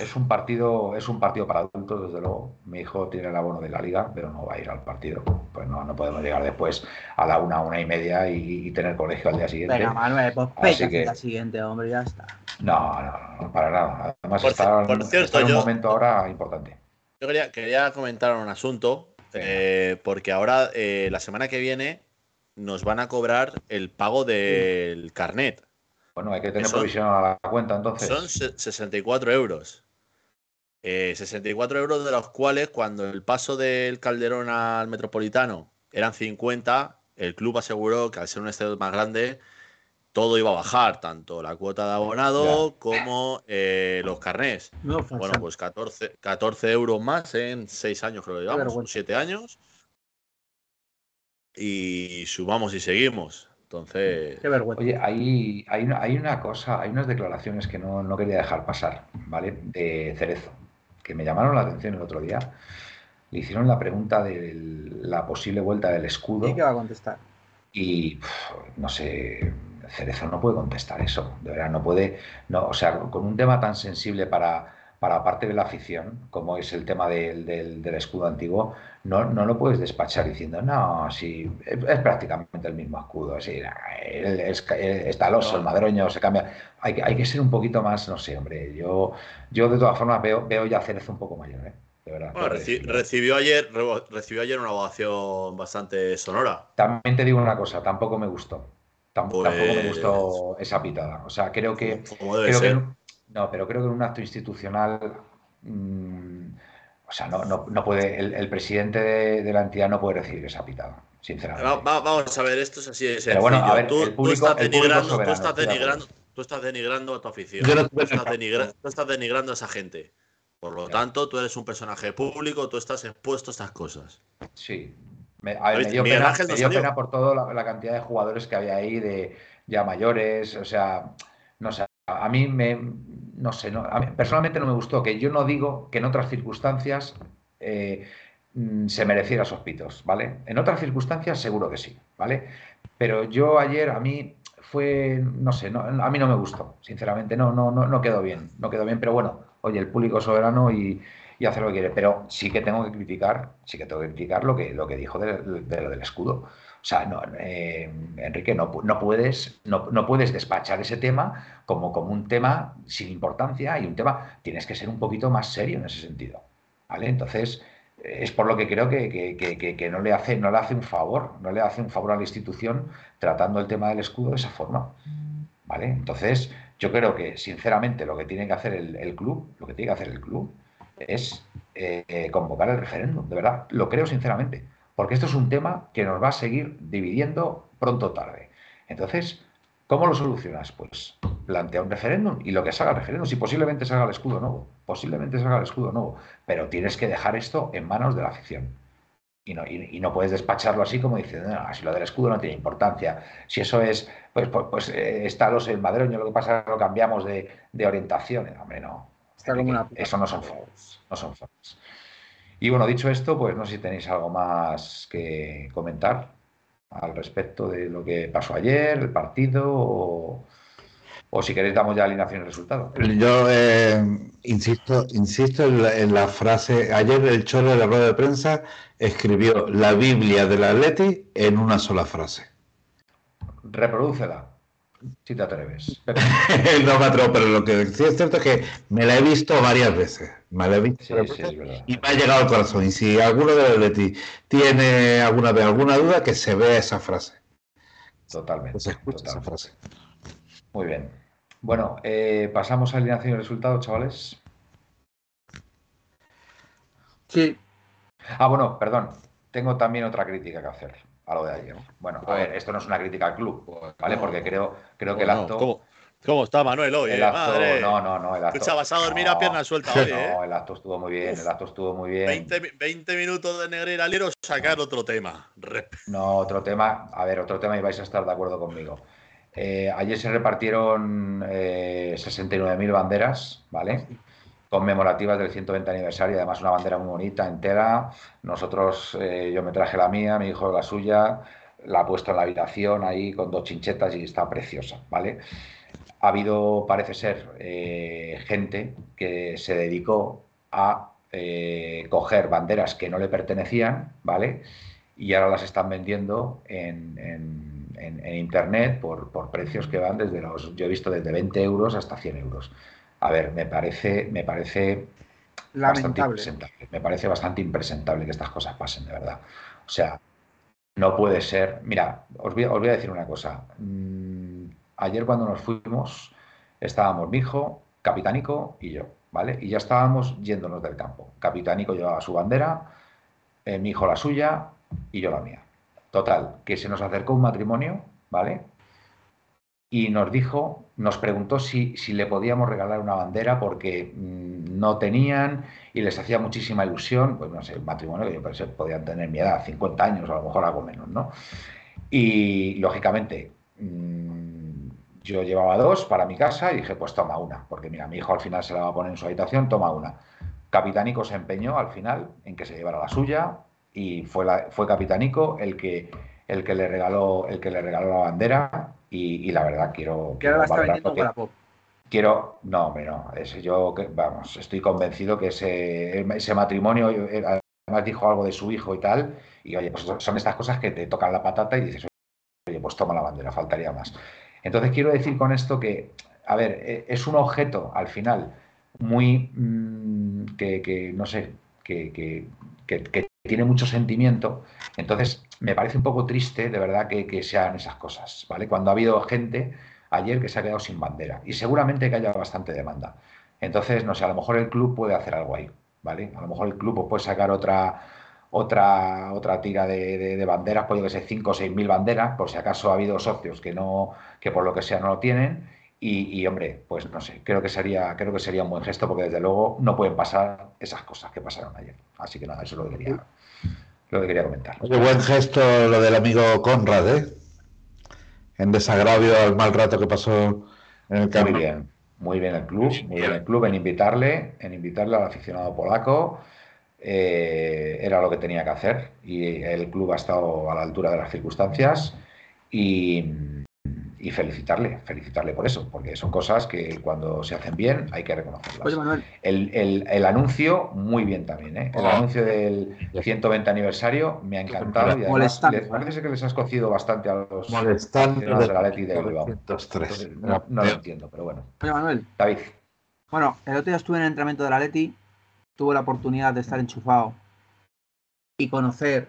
[SPEAKER 2] es un partido, es un partido para adultos, desde luego. Mi hijo tiene el abono de la liga, pero no va a ir al partido. Pues no, no podemos llegar después a la una, una y media y, tener colegio al día siguiente.
[SPEAKER 5] Venga, Manuel, pues Así que... día siguiente, hombre, ya está.
[SPEAKER 2] No, no, no, para nada. Además está, en un momento ahora importante.
[SPEAKER 3] Yo quería, quería comentar un asunto, eh, porque ahora, eh, la semana que viene, nos van a cobrar el pago del carnet.
[SPEAKER 2] Bueno, hay que tener provisión a la cuenta entonces.
[SPEAKER 3] Son 64 euros. 64 eh, euros de los cuales cuando el paso del Calderón al Metropolitano eran 50, el club aseguró que al ser un estadio más grande todo iba a bajar, tanto la cuota de abonado como eh, los carnés. bueno, pues 14, 14 euros más en 6 años creo que llevamos, 7 años. Y subamos y seguimos. Entonces.
[SPEAKER 2] Qué vergüenza. Oye, hay, hay, una, cosa, hay unas declaraciones que no, quería dejar pasar, ¿vale? De Cerezo, que me llamaron la atención el otro día. Le hicieron la pregunta de la posible vuelta del escudo.
[SPEAKER 5] ¿Y qué va a contestar?
[SPEAKER 2] Y no sé, Cerezo no puede contestar eso, de verdad, no puede, no, o sea, con un tema tan sensible para, para parte de la afición, como es el tema del, del, escudo antiguo, no, no, lo puedes despachar diciendo, no, sí, es, prácticamente el mismo escudo, sí, es, está el oso, el madroño, se cambia. Hay, hay, que ser un poquito más, no sé, hombre, yo, yo de todas formas veo, veo ya Cerezo un poco mayor, ¿eh? De verdad,
[SPEAKER 3] recibió, ayer, recibió ayer una ovación bastante sonora.
[SPEAKER 2] También te digo una cosa, tampoco me gustó. Tampoco, me pues gustó esa pitada. O sea, creo que. creo que no, pero creo que en un acto institucional. Mm, o sea, no, no, puede. El, presidente de, la entidad no puede recibir esa pitada, sinceramente.
[SPEAKER 3] vamos a ver, esto es así de
[SPEAKER 2] sencillo. Pero bueno, a ver, tú, estás
[SPEAKER 3] denigrando, tú, estás denigrando, tú estás denigrando a tu afición. tú, estás denigrando a esa gente. Por lo tanto, tú eres un personaje público, tú estás expuesto a estas cosas.
[SPEAKER 2] Sí. Me, a ver, me dio, pena, me dio pena, por toda la, cantidad de jugadores que había ahí, de ya mayores, o sea, no sé, a mí me, no sé, no, personalmente no me gustó, que yo no digo que en otras circunstancias eh, mm, se mereciera esos pitos, ¿vale? En otras circunstancias seguro que sí, ¿vale? Pero yo ayer a mí fue, no sé, a mí no me gustó, sinceramente, no, no, no, no quedó bien, no quedó bien, pero bueno, oye, el público soberano y, y hace lo que quiere, pero sí que tengo que criticar, sí que tengo que criticar lo que, lo que dijo de, lo del escudo. O sea, no, eh, Enrique, no, no puedes, no, no, puedes despachar ese tema como, como un tema sin importancia y un tema, tienes que ser un poquito más serio en ese sentido. ¿Vale? Entonces, es por lo que creo que, no, le hace, no le hace un favor, no le hace un favor a la institución tratando el tema del escudo de esa forma. ¿Vale? Entonces, yo creo que, sinceramente, lo que tiene que hacer el, club, lo que tiene que hacer el club es eh, convocar el referéndum, de verdad, lo creo sinceramente porque esto es un tema que nos va a seguir dividiendo pronto o tarde. Entonces, ¿cómo lo solucionas? Pues plantea un referéndum y lo que salga el referéndum, si posiblemente salga el escudo nuevo, posiblemente salga el escudo nuevo, pero tienes que dejar esto en manos de la afición. Y no, y, no puedes despacharlo así como diciendo, no, si lo del escudo no tiene importancia, si eso es, pues, pues, pues eh, está los el madroño, lo que pasa es que lo cambiamos de, orientación. Hombre, no. Eso no son no son. Y bueno, dicho esto, pues no sé si tenéis algo más que comentar al respecto de lo que pasó ayer, el partido, o, si queréis damos ya alineación y resultado.
[SPEAKER 4] Yo eh, insisto, insisto en la, frase, ayer el chorro de la rueda de prensa escribió la Biblia del Atleti en una sola frase.
[SPEAKER 2] Reprodúcela. Si te atreves. <laughs>
[SPEAKER 4] no atrevo, pero lo que sí es cierto es que me la he visto varias veces. La he visto y me ha llegado al corazón. Y si alguno de ti tiene alguna de alguna duda, que se vea esa frase.
[SPEAKER 2] Totalmente. se escucha esa frase. Muy bien. Bueno, eh, pasamos a alineación y resultados, chavales.
[SPEAKER 5] Sí.
[SPEAKER 2] Ah, bueno, perdón. Tengo también otra crítica que hacer a lo de ayer. Bueno, a ver, esto no es una crítica al club, ¿vale? Porque creo, creo que el acto.
[SPEAKER 3] ¿Cómo? está Manuel hoy?
[SPEAKER 2] El
[SPEAKER 3] eh?
[SPEAKER 2] acto, no, no, no. El acto,
[SPEAKER 3] vas a dormir a pierna suelta hoy, ¿eh?
[SPEAKER 2] No, el acto estuvo muy bien, el acto estuvo muy bien.
[SPEAKER 3] 20, minutos de Negreira Lero, sacar otro tema.
[SPEAKER 2] No, otro tema, a ver, otro tema y vais a estar de acuerdo conmigo. Eh, ayer se repartieron eh, 69.000 banderas, ¿vale? conmemorativas del 120 aniversario, además una bandera muy bonita, entera. Nosotros, eh, yo me traje la mía, mi hijo la suya, la ha puesto en la habitación ahí con dos chinchetas y está preciosa, ¿vale? Ha habido, parece ser, eh, gente que se dedicó a eh, coger banderas que no le pertenecían, ¿vale? Y ahora las están vendiendo en, internet por, por, precios que van desde los, yo he visto desde 20 euros hasta 100 euros a ver, me parece, me parece bastante impresentable. Me parece bastante impresentable que estas cosas pasen, de verdad. O sea, no puede ser. Mira, os voy, a decir una cosa. Mm, ayer cuando nos fuimos, estábamos mi hijo, Capitánico y yo, ¿vale? Y ya estábamos yéndonos del campo. Capitánico llevaba su bandera, eh, mi hijo la suya y yo la mía. Total, que se nos acercó un matrimonio, ¿vale? y nos dijo, nos preguntó si, si le podíamos regalar una bandera porque mm, no tenían y les hacía muchísima ilusión, pues no sé, el matrimonio que yo pensé podían tener mi edad, 50 años a lo mejor algo menos, ¿no? Y lógicamente mm, yo llevaba dos para mi casa y dije, pues toma una, porque mira, mi hijo al final se la va a poner en su habitación, toma una. Capitánico se empeñó al final en que se llevara la suya y fue, la, fue Capitánico el que, el que le regaló el que le regaló la bandera y, la verdad quiero...
[SPEAKER 5] quiero la está vendiendo.
[SPEAKER 2] Quiero, no, hombre, no, ese yo, vamos, estoy convencido que ese, ese matrimonio, eh, además dijo algo de su hijo y tal, y oye, pues son estas cosas que te tocan la patata y dices, oye, pues toma la bandera, faltaría más. Entonces quiero decir con esto que, a ver, e, es un objeto al final muy, mm, que, no sé, que, que, que, tiene mucho sentimiento. Entonces, me parece un poco triste, de verdad, que, que, sean esas cosas, ¿vale? Cuando ha habido gente ayer que se ha quedado sin bandera y seguramente que haya bastante demanda. Entonces, no sé, a lo mejor el club puede hacer algo ahí, ¿vale? A lo mejor el club puede sacar otra otra otra tira de, banderas, puede que ser 5 o 6 mil banderas, por si acaso ha habido socios que no que por lo que sea no lo tienen y, hombre, pues no sé, creo que sería, creo que sería un buen gesto porque desde luego no pueden pasar esas cosas que pasaron ayer. Así que nada, eso lo quería, lo que quería comentar.
[SPEAKER 4] Qué buen gesto lo del amigo Conrad, ¿eh? En desagravio al mal rato que pasó en el campo.
[SPEAKER 2] Muy bien, muy bien el club, muy bien el club en invitarle, en invitarle al aficionado polaco. Eh, era lo que tenía que hacer y el club ha estado a la altura de las circunstancias y y felicitarle, felicitarle por eso, porque son cosas que cuando se hacen bien hay que reconocerlas.
[SPEAKER 5] Oye, Manuel.
[SPEAKER 2] El, anuncio, muy bien también, ¿eh? El oh. anuncio del 120 aniversario me ha encantado y además parece que les has cocido bastante a los
[SPEAKER 4] de
[SPEAKER 2] la Leti de Bilbao. no, no, lo entiendo, pero bueno.
[SPEAKER 5] Oye, Manuel.
[SPEAKER 2] David.
[SPEAKER 5] Bueno, el otro día estuve en el entrenamiento de la Leti, tuve la oportunidad de estar enchufado y conocer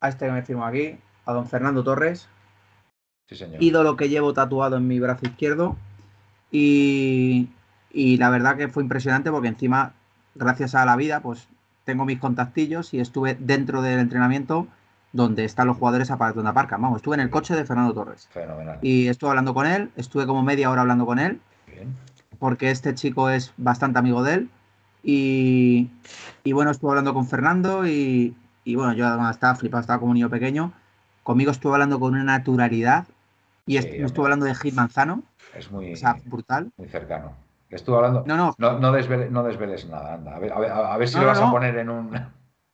[SPEAKER 5] a este que me firmo aquí, a don Fernando Torres, ídolo que llevo tatuado en mi brazo izquierdo. Y, la verdad que fue impresionante porque encima, gracias a la vida, pues tengo mis contactillos y estuve dentro del entrenamiento donde están los jugadores donde aparcan. Vamos, estuve en el coche de Fernando Torres.
[SPEAKER 2] Fenomenal.
[SPEAKER 5] Y estuve hablando con él, estuve como media hora hablando con él. Porque este chico es bastante amigo de él. Y, bueno, estuve hablando con Fernando y, bueno, yo además estaba flipado, estaba como un niño pequeño. Conmigo estuve hablando con una naturalidad y estuve hablando de Hit Manzano.
[SPEAKER 2] Es muy,
[SPEAKER 5] brutal.
[SPEAKER 2] Muy cercano. Estuve hablando.
[SPEAKER 5] No, no.
[SPEAKER 2] No, desveles, nada, anda. A ver, si lo vas a poner en un.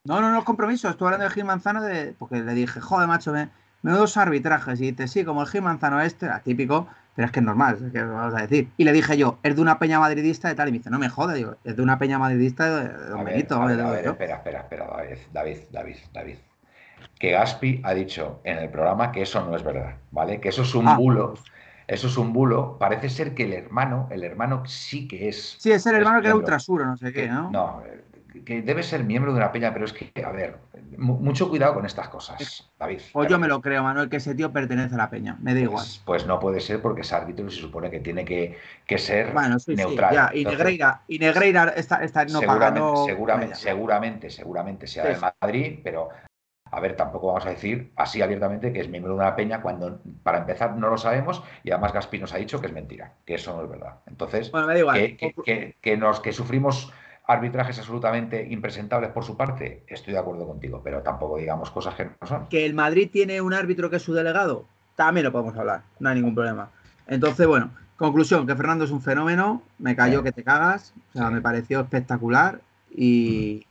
[SPEAKER 5] No, no, no, compromiso. Estuve hablando de Gil Manzano de, porque le dije, joder, macho, me, me doy dos arbitrajes. Y dice, sí, como el Gil Manzano este, era típico, pero es que es normal, es que vamos a decir. Y le dije yo, es de una peña madridista de tal. Y me dice, no me jode, digo, es de una peña madridista de, Don Benito.
[SPEAKER 2] A ver, a ver, espera, espera, espera, David, David, David, David que Gaspi ha dicho en el programa que eso no es verdad, ¿vale? Que eso es un ah. bulo. Eso es un bulo. Parece ser que el hermano, el hermano sí que es.
[SPEAKER 5] Sí, es el hermano que era ultrasuro, no sé qué, ¿no?
[SPEAKER 2] No, que debe ser miembro de una peña, pero es que, a ver, mucho cuidado con estas cosas, David.
[SPEAKER 5] O yo me lo creo, Manuel, que ese tío pertenece a la peña, me da
[SPEAKER 2] pues,
[SPEAKER 5] igual.
[SPEAKER 2] Pues no puede ser porque es árbitro y se supone que tiene que, ser neutral.
[SPEAKER 5] Y Negreira, y Negreira está, está no
[SPEAKER 2] seguramente, Seguramente, seguramente, seguramente sea de Madrid, pero a ver, tampoco vamos a decir así abiertamente que es miembro de una peña cuando, para empezar, no lo sabemos y además Gaspi nos ha dicho que es mentira, que eso no es verdad. Entonces, Que, nos, que sufrimos arbitrajes absolutamente impresentables por su parte, estoy de acuerdo contigo, pero tampoco digamos cosas que no son.
[SPEAKER 5] Que el Madrid tiene un árbitro que es su delegado, también lo podemos hablar, no hay ningún problema. Entonces, bueno, conclusión, que Fernando es un fenómeno, me cayó que te cagas, o sea, me pareció espectacular y,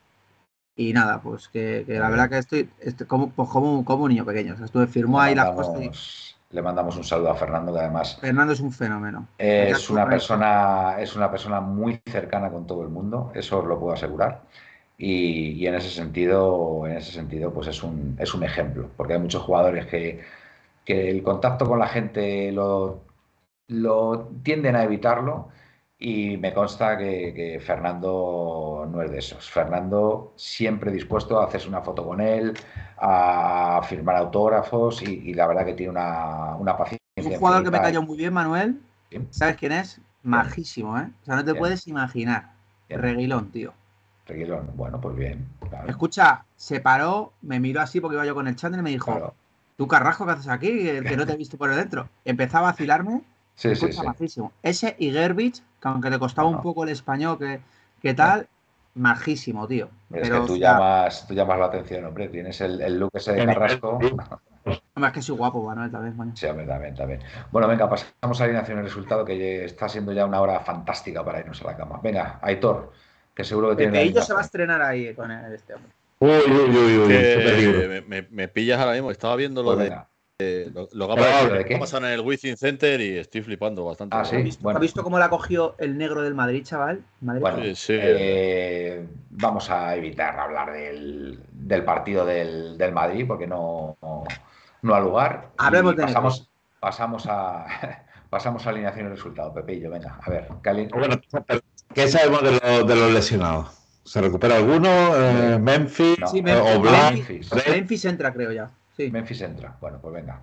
[SPEAKER 5] y nada, pues que, la verdad que estoy, como, pues como, un niño pequeño, o sea, estuve, firmó ahí las cosas
[SPEAKER 2] le mandamos un saludo a Fernando, que además.
[SPEAKER 5] Fernando es un fenómeno.
[SPEAKER 2] Es una persona, es una persona muy cercana con todo el mundo, eso os lo puedo asegurar. Y, en ese sentido, en ese sentido, pues es un, es un ejemplo, porque hay muchos jugadores que, que el contacto con la gente lo, lo tienden a evitarlo y me consta que, Fernando no es de esos. Fernando siempre dispuesto a hacerse una foto con él, a firmar autógrafos y, la verdad que tiene una, una paciencia.
[SPEAKER 5] Un jugador que me cayó muy bien, Manuel. ¿Sabes quién es? Majísimo, ¿eh? O sea, no te puedes imaginar. Reguilón, tío.
[SPEAKER 2] Reguilón, bueno, pues bien.
[SPEAKER 5] Escucha, se paró, me miró así porque iba yo con el chándal y me dijo, ¿tú carrasco qué haces aquí? El que no te he visto por dentro. Empezaba a vacilarme.
[SPEAKER 2] Sí, sí,
[SPEAKER 5] sí. Ese y Gerbich aunque le costaba un poco el español que, tal, majísimo, tío.
[SPEAKER 2] es que tú, llamas, tú llamas la atención, hombre. Tienes el, look ese de Carrasco. <laughs>
[SPEAKER 5] Hombre, es que soy guapo, Manuel, también,
[SPEAKER 2] bueno. Sí, hombre, también, también. Bueno, venga, pasamos a la alineación el resultado, que está siendo ya una hora fantástica para irnos a la cama. Venga, Aitor, que seguro que tiene.
[SPEAKER 5] Ellos se va a estrenar ahí con este hombre.
[SPEAKER 3] Uy, uy, uy, uy. me, me, pillas ahora mismo. Estaba viendo lo pues de. Eh, lo, que ha pasado, en el Wizzing Center y estoy flipando bastante.
[SPEAKER 2] Ah, ¿Has,
[SPEAKER 5] visto, cómo la cogió el negro del Madrid, chaval?
[SPEAKER 2] bueno, eh, vamos a evitar hablar del, partido del, Madrid porque no, no, ha lugar.
[SPEAKER 5] Hablemos de
[SPEAKER 2] pasamos, pasamos a <laughs> pasamos a alineación y resultado. Pepillo, venga, a ver.
[SPEAKER 4] ¿Qué sabemos de, de los lesionados? ¿Se recupera alguno? Eh, ¿Memphis?
[SPEAKER 5] o Memphis. Memphis entra, creo ya.
[SPEAKER 2] Memphis entra. Bueno, pues venga.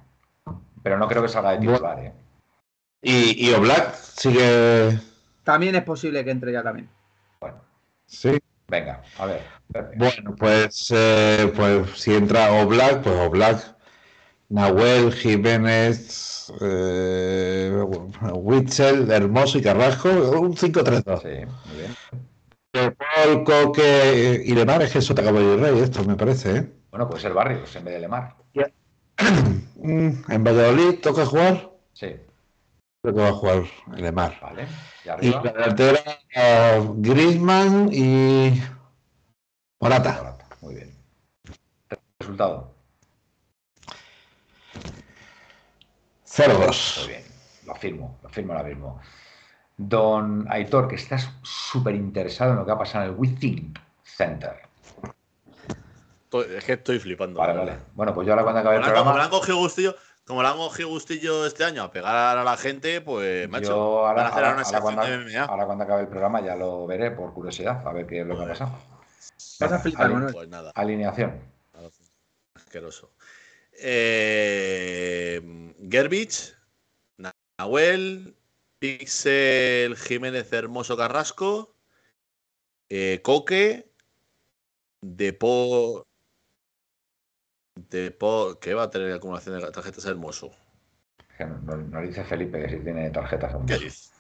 [SPEAKER 2] Pero no creo que salga de titular, ¿eh?
[SPEAKER 4] Y, y Oblak sigue.
[SPEAKER 5] También es posible que entre ya también.
[SPEAKER 2] Bueno.
[SPEAKER 4] Sí.
[SPEAKER 2] Venga, a ver.
[SPEAKER 4] Bueno, pues, eh, pues si entra Oblak, pues Oblak, Nahuel, Jiménez, eh, Witzel, Hermoso y Carrasco, un 5-3-2.
[SPEAKER 2] Sí, muy bien.
[SPEAKER 4] Paul, Coque y Lemar, es que eso te acabo de rey, esto me parece, ¿eh?
[SPEAKER 2] Bueno, pues el barrio, en vez de Lemar. <clears throat>
[SPEAKER 4] en Valladolid toca jugar.
[SPEAKER 2] Sí.
[SPEAKER 4] Creo que va a jugar Lemar.
[SPEAKER 2] Vale.
[SPEAKER 4] Y, la delantera Grisman y Morata.
[SPEAKER 2] Muy bien. Resultado.
[SPEAKER 4] 0-2.
[SPEAKER 2] Muy bien. Lo afirmo, lo afirmo ahora mismo. Don Aitor, que estás súper interesado en lo que ha pasado en el Within Center.
[SPEAKER 3] Es que estoy flipando.
[SPEAKER 2] Vale, vale. Bueno, pues yo ahora cuando acabe el programa.
[SPEAKER 3] Como le han cogido gustillo, como le han cogido gustillo este año a pegar a la gente, pues, macho, ahora, van a hacer
[SPEAKER 2] ahora, una ahora, cuando, acabe el programa ya lo veré por curiosidad, a ver qué es lo que ha pasado.
[SPEAKER 5] Vas a flipar, Pues
[SPEAKER 2] nada. Alineación.
[SPEAKER 3] Asqueroso. Eh, Gerbich, Nahuel, Pixel Jiménez Hermoso Carrasco, eh, Coque, Depo. ¿Qué va a tener acumulación de tarjetas Hermoso?
[SPEAKER 2] no, dice Felipe que si tiene tarjetas
[SPEAKER 3] ¿Qué dice?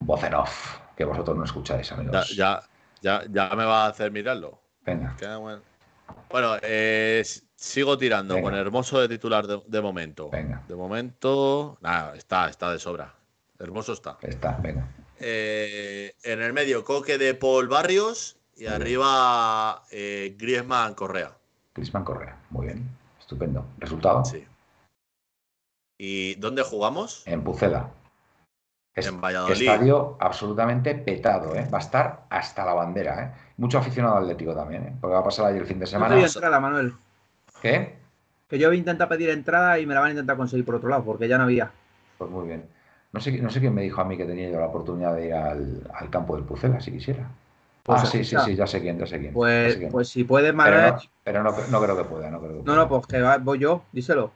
[SPEAKER 2] Voz en off, que vosotros no escucháis, amigos.
[SPEAKER 3] Ya, ya, ya, me va a hacer mirarlo.
[SPEAKER 2] Venga.
[SPEAKER 3] Bueno, eh, sigo tirando con Hermoso de titular de, momento.
[SPEAKER 2] Venga.
[SPEAKER 3] De momento, nada, está, está de sobra. Hermoso está.
[SPEAKER 2] Está, venga.
[SPEAKER 3] Eh, en el medio, Coque de Paul Barrios y arriba eh, Griezmann Correa.
[SPEAKER 2] Griezmann Correa, muy bien. Estupendo. ¿Resultado?
[SPEAKER 3] Sí. ¿Y dónde jugamos?
[SPEAKER 2] En Pucela.
[SPEAKER 3] en Valladolid.
[SPEAKER 2] Estadio absolutamente petado, ¿eh? Va a estar hasta la bandera, ¿eh? Mucho aficionado atlético también, ¿eh? Porque va a pasar ahí el fin de semana.
[SPEAKER 5] No entrada, Manuel.
[SPEAKER 2] ¿Qué?
[SPEAKER 5] Que yo voy a intentar pedir entrada y me la van a intentar conseguir por otro lado, porque ya no había.
[SPEAKER 2] Pues muy bien. No sé, no sé quién me dijo a mí que tenía yo la oportunidad de ir al, campo del Pucela, si quisiera. Pues ah, sí, sí, sí, ya sé quién, ya sé quién.
[SPEAKER 5] Pues, pues si puedes, Manuel.
[SPEAKER 2] Pero, no, no, creo que pueda, no creo
[SPEAKER 5] No, no, pues que voy yo, díselo.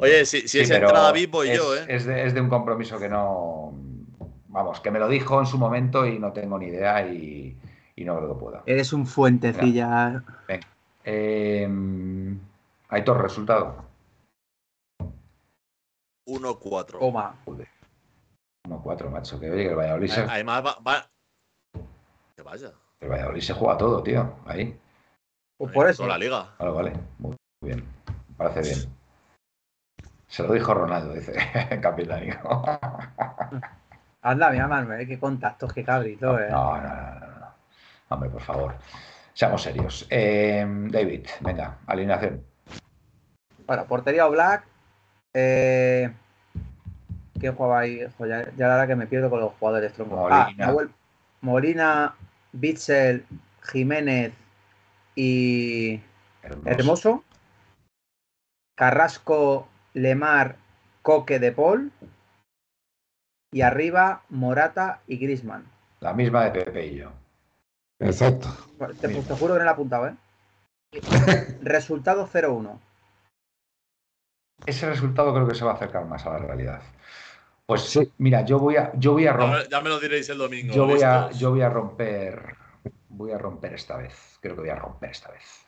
[SPEAKER 3] Oye, si, si es entrada VIP, voy yo, ¿eh?
[SPEAKER 2] Es de, es de un compromiso que no. Vamos, que me lo dijo en su momento y no tengo ni idea y, y no creo que pueda.
[SPEAKER 5] Eres un fuentecilla.
[SPEAKER 2] Venga. Eh, ¿Hay todo resultado?
[SPEAKER 3] 1-4.
[SPEAKER 5] Toma.
[SPEAKER 2] 1-4, macho. Que oye, que el Valladolid.
[SPEAKER 3] Además, va, va... Que vaya.
[SPEAKER 2] El Valladolid se juega todo, tío. Ahí.
[SPEAKER 5] Pues por eso.
[SPEAKER 3] la liga.
[SPEAKER 2] Vale, vale. Muy bien. Me parece bien. Se lo dijo Ronaldo, dice <laughs> capitánico.
[SPEAKER 5] Anda, mi Manuel, qué contactos, qué cabrito, eh.
[SPEAKER 2] No, no, no, no, no. Hombre, por favor. Seamos serios. Eh, David, venga, alineación.
[SPEAKER 5] Bueno, portería o Black. Eh, ¿Quién jugaba ahí? ya, ya la verdad que me pierdo con los jugadores troncos. Ah, Molina, Bitzel, Jiménez y Hermoso. Carrasco, Lemar, Coque de Paul. Y arriba, Morata y Grisman.
[SPEAKER 2] La misma de Pepe y yo.
[SPEAKER 4] Exacto.
[SPEAKER 5] Te, pues te juro que no la he apuntado, ¿eh? <laughs> Resultado 0-1
[SPEAKER 2] ese resultado creo que se va a acercar más a la realidad. Pues sí. mira, yo voy a, yo voy a romper.
[SPEAKER 3] Ya me lo diréis el domingo.
[SPEAKER 2] Yo voy, a, yo voy a romper. Voy a romper esta vez. Creo que voy a romper esta vez.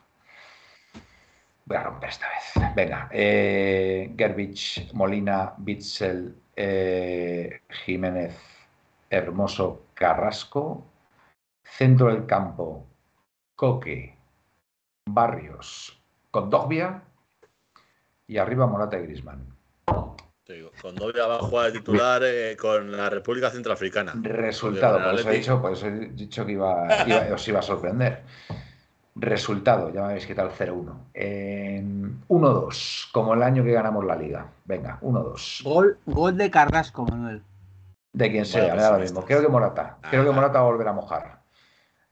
[SPEAKER 2] Voy a romper esta vez. Venga. Eh, Gerbich, Molina, Bitzel, eh, Jiménez, Hermoso, Carrasco. Centro del campo, Coque, Barrios, Condogbia y arriba Morata y Grisman.
[SPEAKER 3] Con Dobia va a jugar de titular eh, con la República Centroafricana.
[SPEAKER 2] Resultado, por eso he dicho, por eso he dicho que iba, os iba a sorprender. Resultado, ya me habéis quitado el 0-1. 1-2, como el año que ganamos la liga. Venga, 1-2.
[SPEAKER 5] Gol, gol de Carrasco, Manuel.
[SPEAKER 2] De quien sea, me da lo mismo. Creo que Morata. Creo que Morata va a volver a mojar.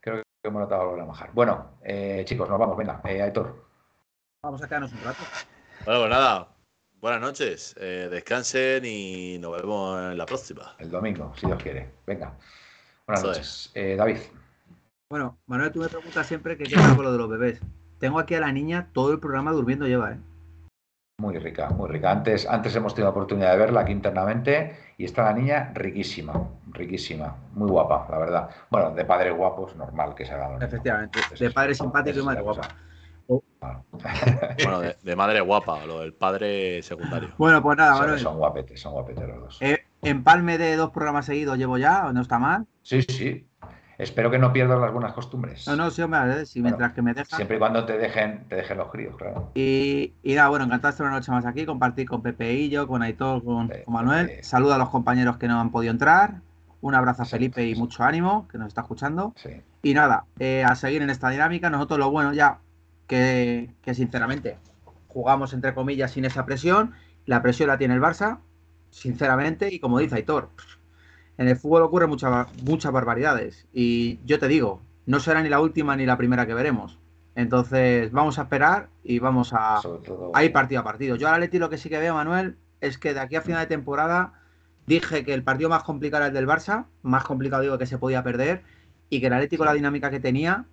[SPEAKER 2] Creo que Morata va a volver a mojar. Bueno, eh, chicos, nos vamos. Venga, eh, Aitor.
[SPEAKER 5] Vamos a quedarnos un rato.
[SPEAKER 3] Bueno, pues nada. Buenas noches. Eh, descansen y nos vemos en la próxima.
[SPEAKER 2] El domingo, si Dios quiere. Venga. Buenas noches. Eh, David.
[SPEAKER 5] Bueno, Manuel, tú me preguntas siempre qué queda con lo de los bebés. Tengo aquí a la niña todo el programa durmiendo lleva, ¿eh?
[SPEAKER 2] Muy rica, muy rica. Antes, antes hemos tenido la oportunidad de verla aquí internamente y está la niña riquísima, riquísima, muy guapa, la verdad. Bueno, de padres guapos, normal que se haga.
[SPEAKER 5] Efectivamente, de padre simpático y madre guapa.
[SPEAKER 3] Bueno, de, madre guapa, lo del padre secundario.
[SPEAKER 5] Bueno, pues nada,
[SPEAKER 2] son, son guapetes, son guapetes los dos.
[SPEAKER 5] Eh, empalme de dos programas seguidos llevo ya, ¿o no está mal?
[SPEAKER 2] Sí, sí. Espero que no pierdas las buenas costumbres.
[SPEAKER 5] No, no, sí, hombre, sí, mientras que me dejan.
[SPEAKER 2] Siempre y cuando te dejen, te dejen los críos, claro.
[SPEAKER 5] Y, nada, bueno, encantado de estar una noche más aquí, compartir con Pepe y yo, con Aitor, con, Manuel. Saluda a los compañeros que no han podido entrar. Un abrazo a Felipe y mucho ánimo, que nos está escuchando. Y nada, eh, a seguir en esta dinámica. Nosotros lo bueno ya que, sinceramente jugamos entre comillas sin esa presión. La presión la tiene el Barça, sinceramente, y como dice Aitor, en el fútbol ocurren muchas muchas barbaridades. Y yo te digo, no será ni la última ni la primera que veremos. Entonces, vamos a esperar y vamos a, a ir partido a partido. Yo al Atleti lo que sí que veo, Manuel, es que de aquí a final de temporada dije que el partido más complicado era el del Barça, más complicado digo que se podía perder, y que el Atlético la dinámica que tenía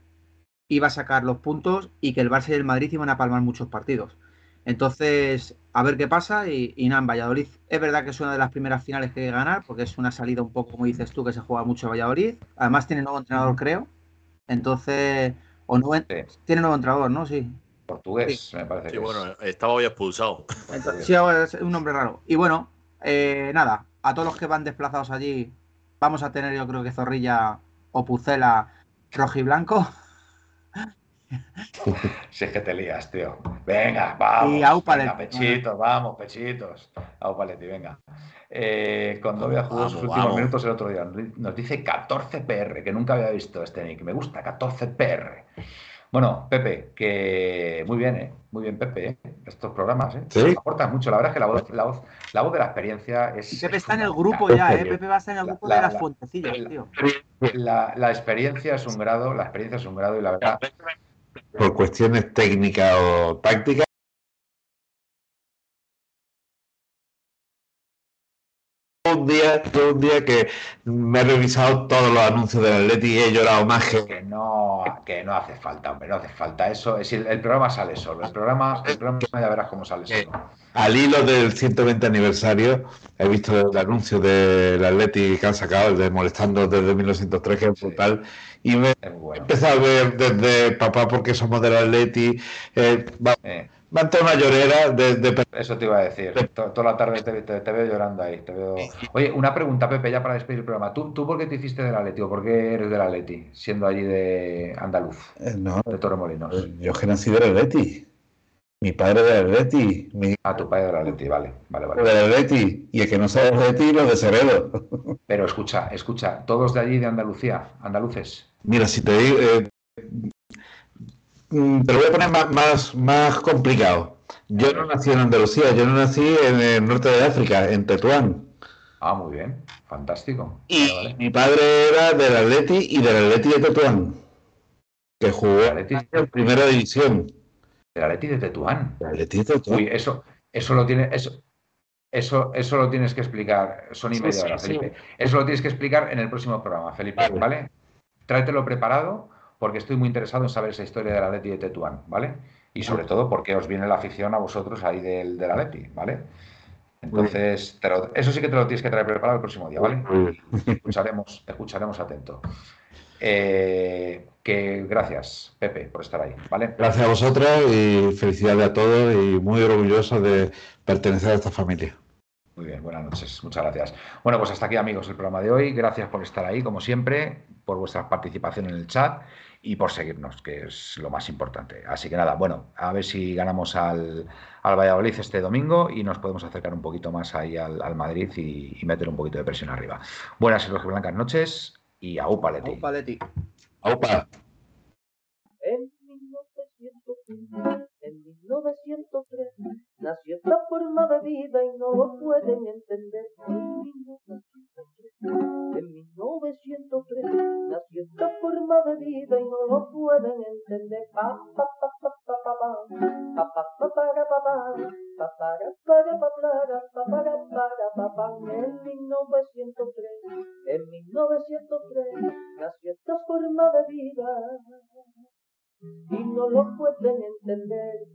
[SPEAKER 5] iba a sacar los puntos y que el Barça y el Madrid iban a palmar muchos partidos. Entonces, a ver qué pasa. Y, nada, en Valladolid es verdad que es una de las primeras finales que hay que ganar, porque es una salida un poco, como dices tú, que se juega mucho en Valladolid. Además, tiene nuevo entrenador, creo. Entonces, o no, tiene nuevo entrenador, ¿no? Sí.
[SPEAKER 2] Portugués, me parece.
[SPEAKER 3] Sí, bueno, estaba hoy expulsado.
[SPEAKER 5] sí, es un nombre raro. Y bueno, eh, nada, a todos los que van desplazados allí, vamos a tener, yo creo que Zorrilla o Pucela rojiblanco.
[SPEAKER 2] Si es que te lías, tío. Venga, vamos.
[SPEAKER 5] Y
[SPEAKER 2] venga, pechitos, vamos, pechitos. Aupaletti, venga. Eh, cuando había jugado sus últimos minutos el otro día, nos dice 14 PR, que nunca había visto este nick. Me gusta 14 PR. Bueno, Pepe, que muy bien, ¿eh? Muy bien, Pepe, ¿eh? Estos programas, ¿eh?
[SPEAKER 4] ¿Sí?
[SPEAKER 2] aportan mucho. La verdad es que la voz, la voz, la voz de la experiencia es.
[SPEAKER 5] Pepe está en el grupo ya, ¿eh? Pepe va a estar en el grupo de las fuentecillas, tío.
[SPEAKER 2] La, la experiencia es un grado, la experiencia es un grado y la verdad
[SPEAKER 4] por cuestiones técnicas o tácticas. Día, todo un día que me he revisado todos los anuncios del Atleti y he llorado más que...
[SPEAKER 2] que no que no hace falta, hombre, no hace falta eso. Es el, el programa sale solo. El programa, el programa ya verás cómo sale solo.
[SPEAKER 4] Al hilo del 120 aniversario, he visto el anuncio del Atleti que han sacado, el de Molestando desde 1903, que es brutal. Y me he empezado a ver desde papá porque somos del Atleti. Eh, va, eh. Una llorera de,
[SPEAKER 2] Eso te iba a decir. Toda la tarde te, veo llorando ahí. Te veo... Oye, una pregunta, Pepe, ya para despedir el programa. ¿Tú, ¿Tú por qué te hiciste del Atleti o por qué eres del Atleti, siendo allí de andaluz?
[SPEAKER 4] Eh, no,
[SPEAKER 2] de Torremolinos.
[SPEAKER 4] Yo que nací del Atleti. Mi padre de Atleti. Mi...
[SPEAKER 2] Ah, tu padre de Atleti, vale, vale, vale.
[SPEAKER 4] De Atleti. Y el que no sabe Atleti, lo de Ceredo. <laughs>
[SPEAKER 2] Pero escucha, escucha, todos de allí de Andalucía, andaluces.
[SPEAKER 4] Mira, si te digo, eh, te lo voy a poner más, más, más complicado. Yo no nací en Andalucía, yo no nací en el norte de África, en Tetuán.
[SPEAKER 2] Ah, muy bien, fantástico.
[SPEAKER 4] Y mi padre era del Atleti y del Atleti de Tetuán, que jugó en primera división.
[SPEAKER 2] El Atleti de Tetuán.
[SPEAKER 4] El Atleti de Tetuán.
[SPEAKER 2] Uy, eso, eso lo tiene, eso, eso, eso lo tienes que explicar, son y media hora, Felipe. Eso lo tienes que explicar en el próximo programa, Felipe, ¿vale? Tráetelo preparado, porque estoy muy interesado en saber esa historia del Atleti de Tetuán, ¿vale? Y sobre todo porque os viene la afición a vosotros ahí del, del Atleti, ¿vale? Entonces, eso sí que te lo tienes que traer preparado el próximo día, ¿vale? Escucharemos, escucharemos atento. Eh, que gracias, Pepe, por estar ahí, ¿vale?
[SPEAKER 4] Gracias a vosotros y felicidades a todos y muy orgulloso de pertenecer a esta familia.
[SPEAKER 2] Muy bien, buenas noches, muchas gracias. Bueno, pues hasta aquí amigos el programa de hoy. Gracias por estar ahí, como siempre, por vuestra participación en el chat y por seguirnos, que es lo más importante. Así que nada, bueno, a ver si ganamos al, al Valladolid este domingo y nos podemos acercar un poquito más ahí al, Madrid y, meter un poquito de presión arriba. Buenas y blancas noches y aupa Leti.
[SPEAKER 5] Aupa Leti.
[SPEAKER 4] Aupa.
[SPEAKER 1] En 1903 nació esta forma de vida y no lo pueden entender. En 1903 nació esta forma de vida y no lo pueden entender. Pa, en 1903, en 1903 nació esta forma de vida y no lo pueden entender.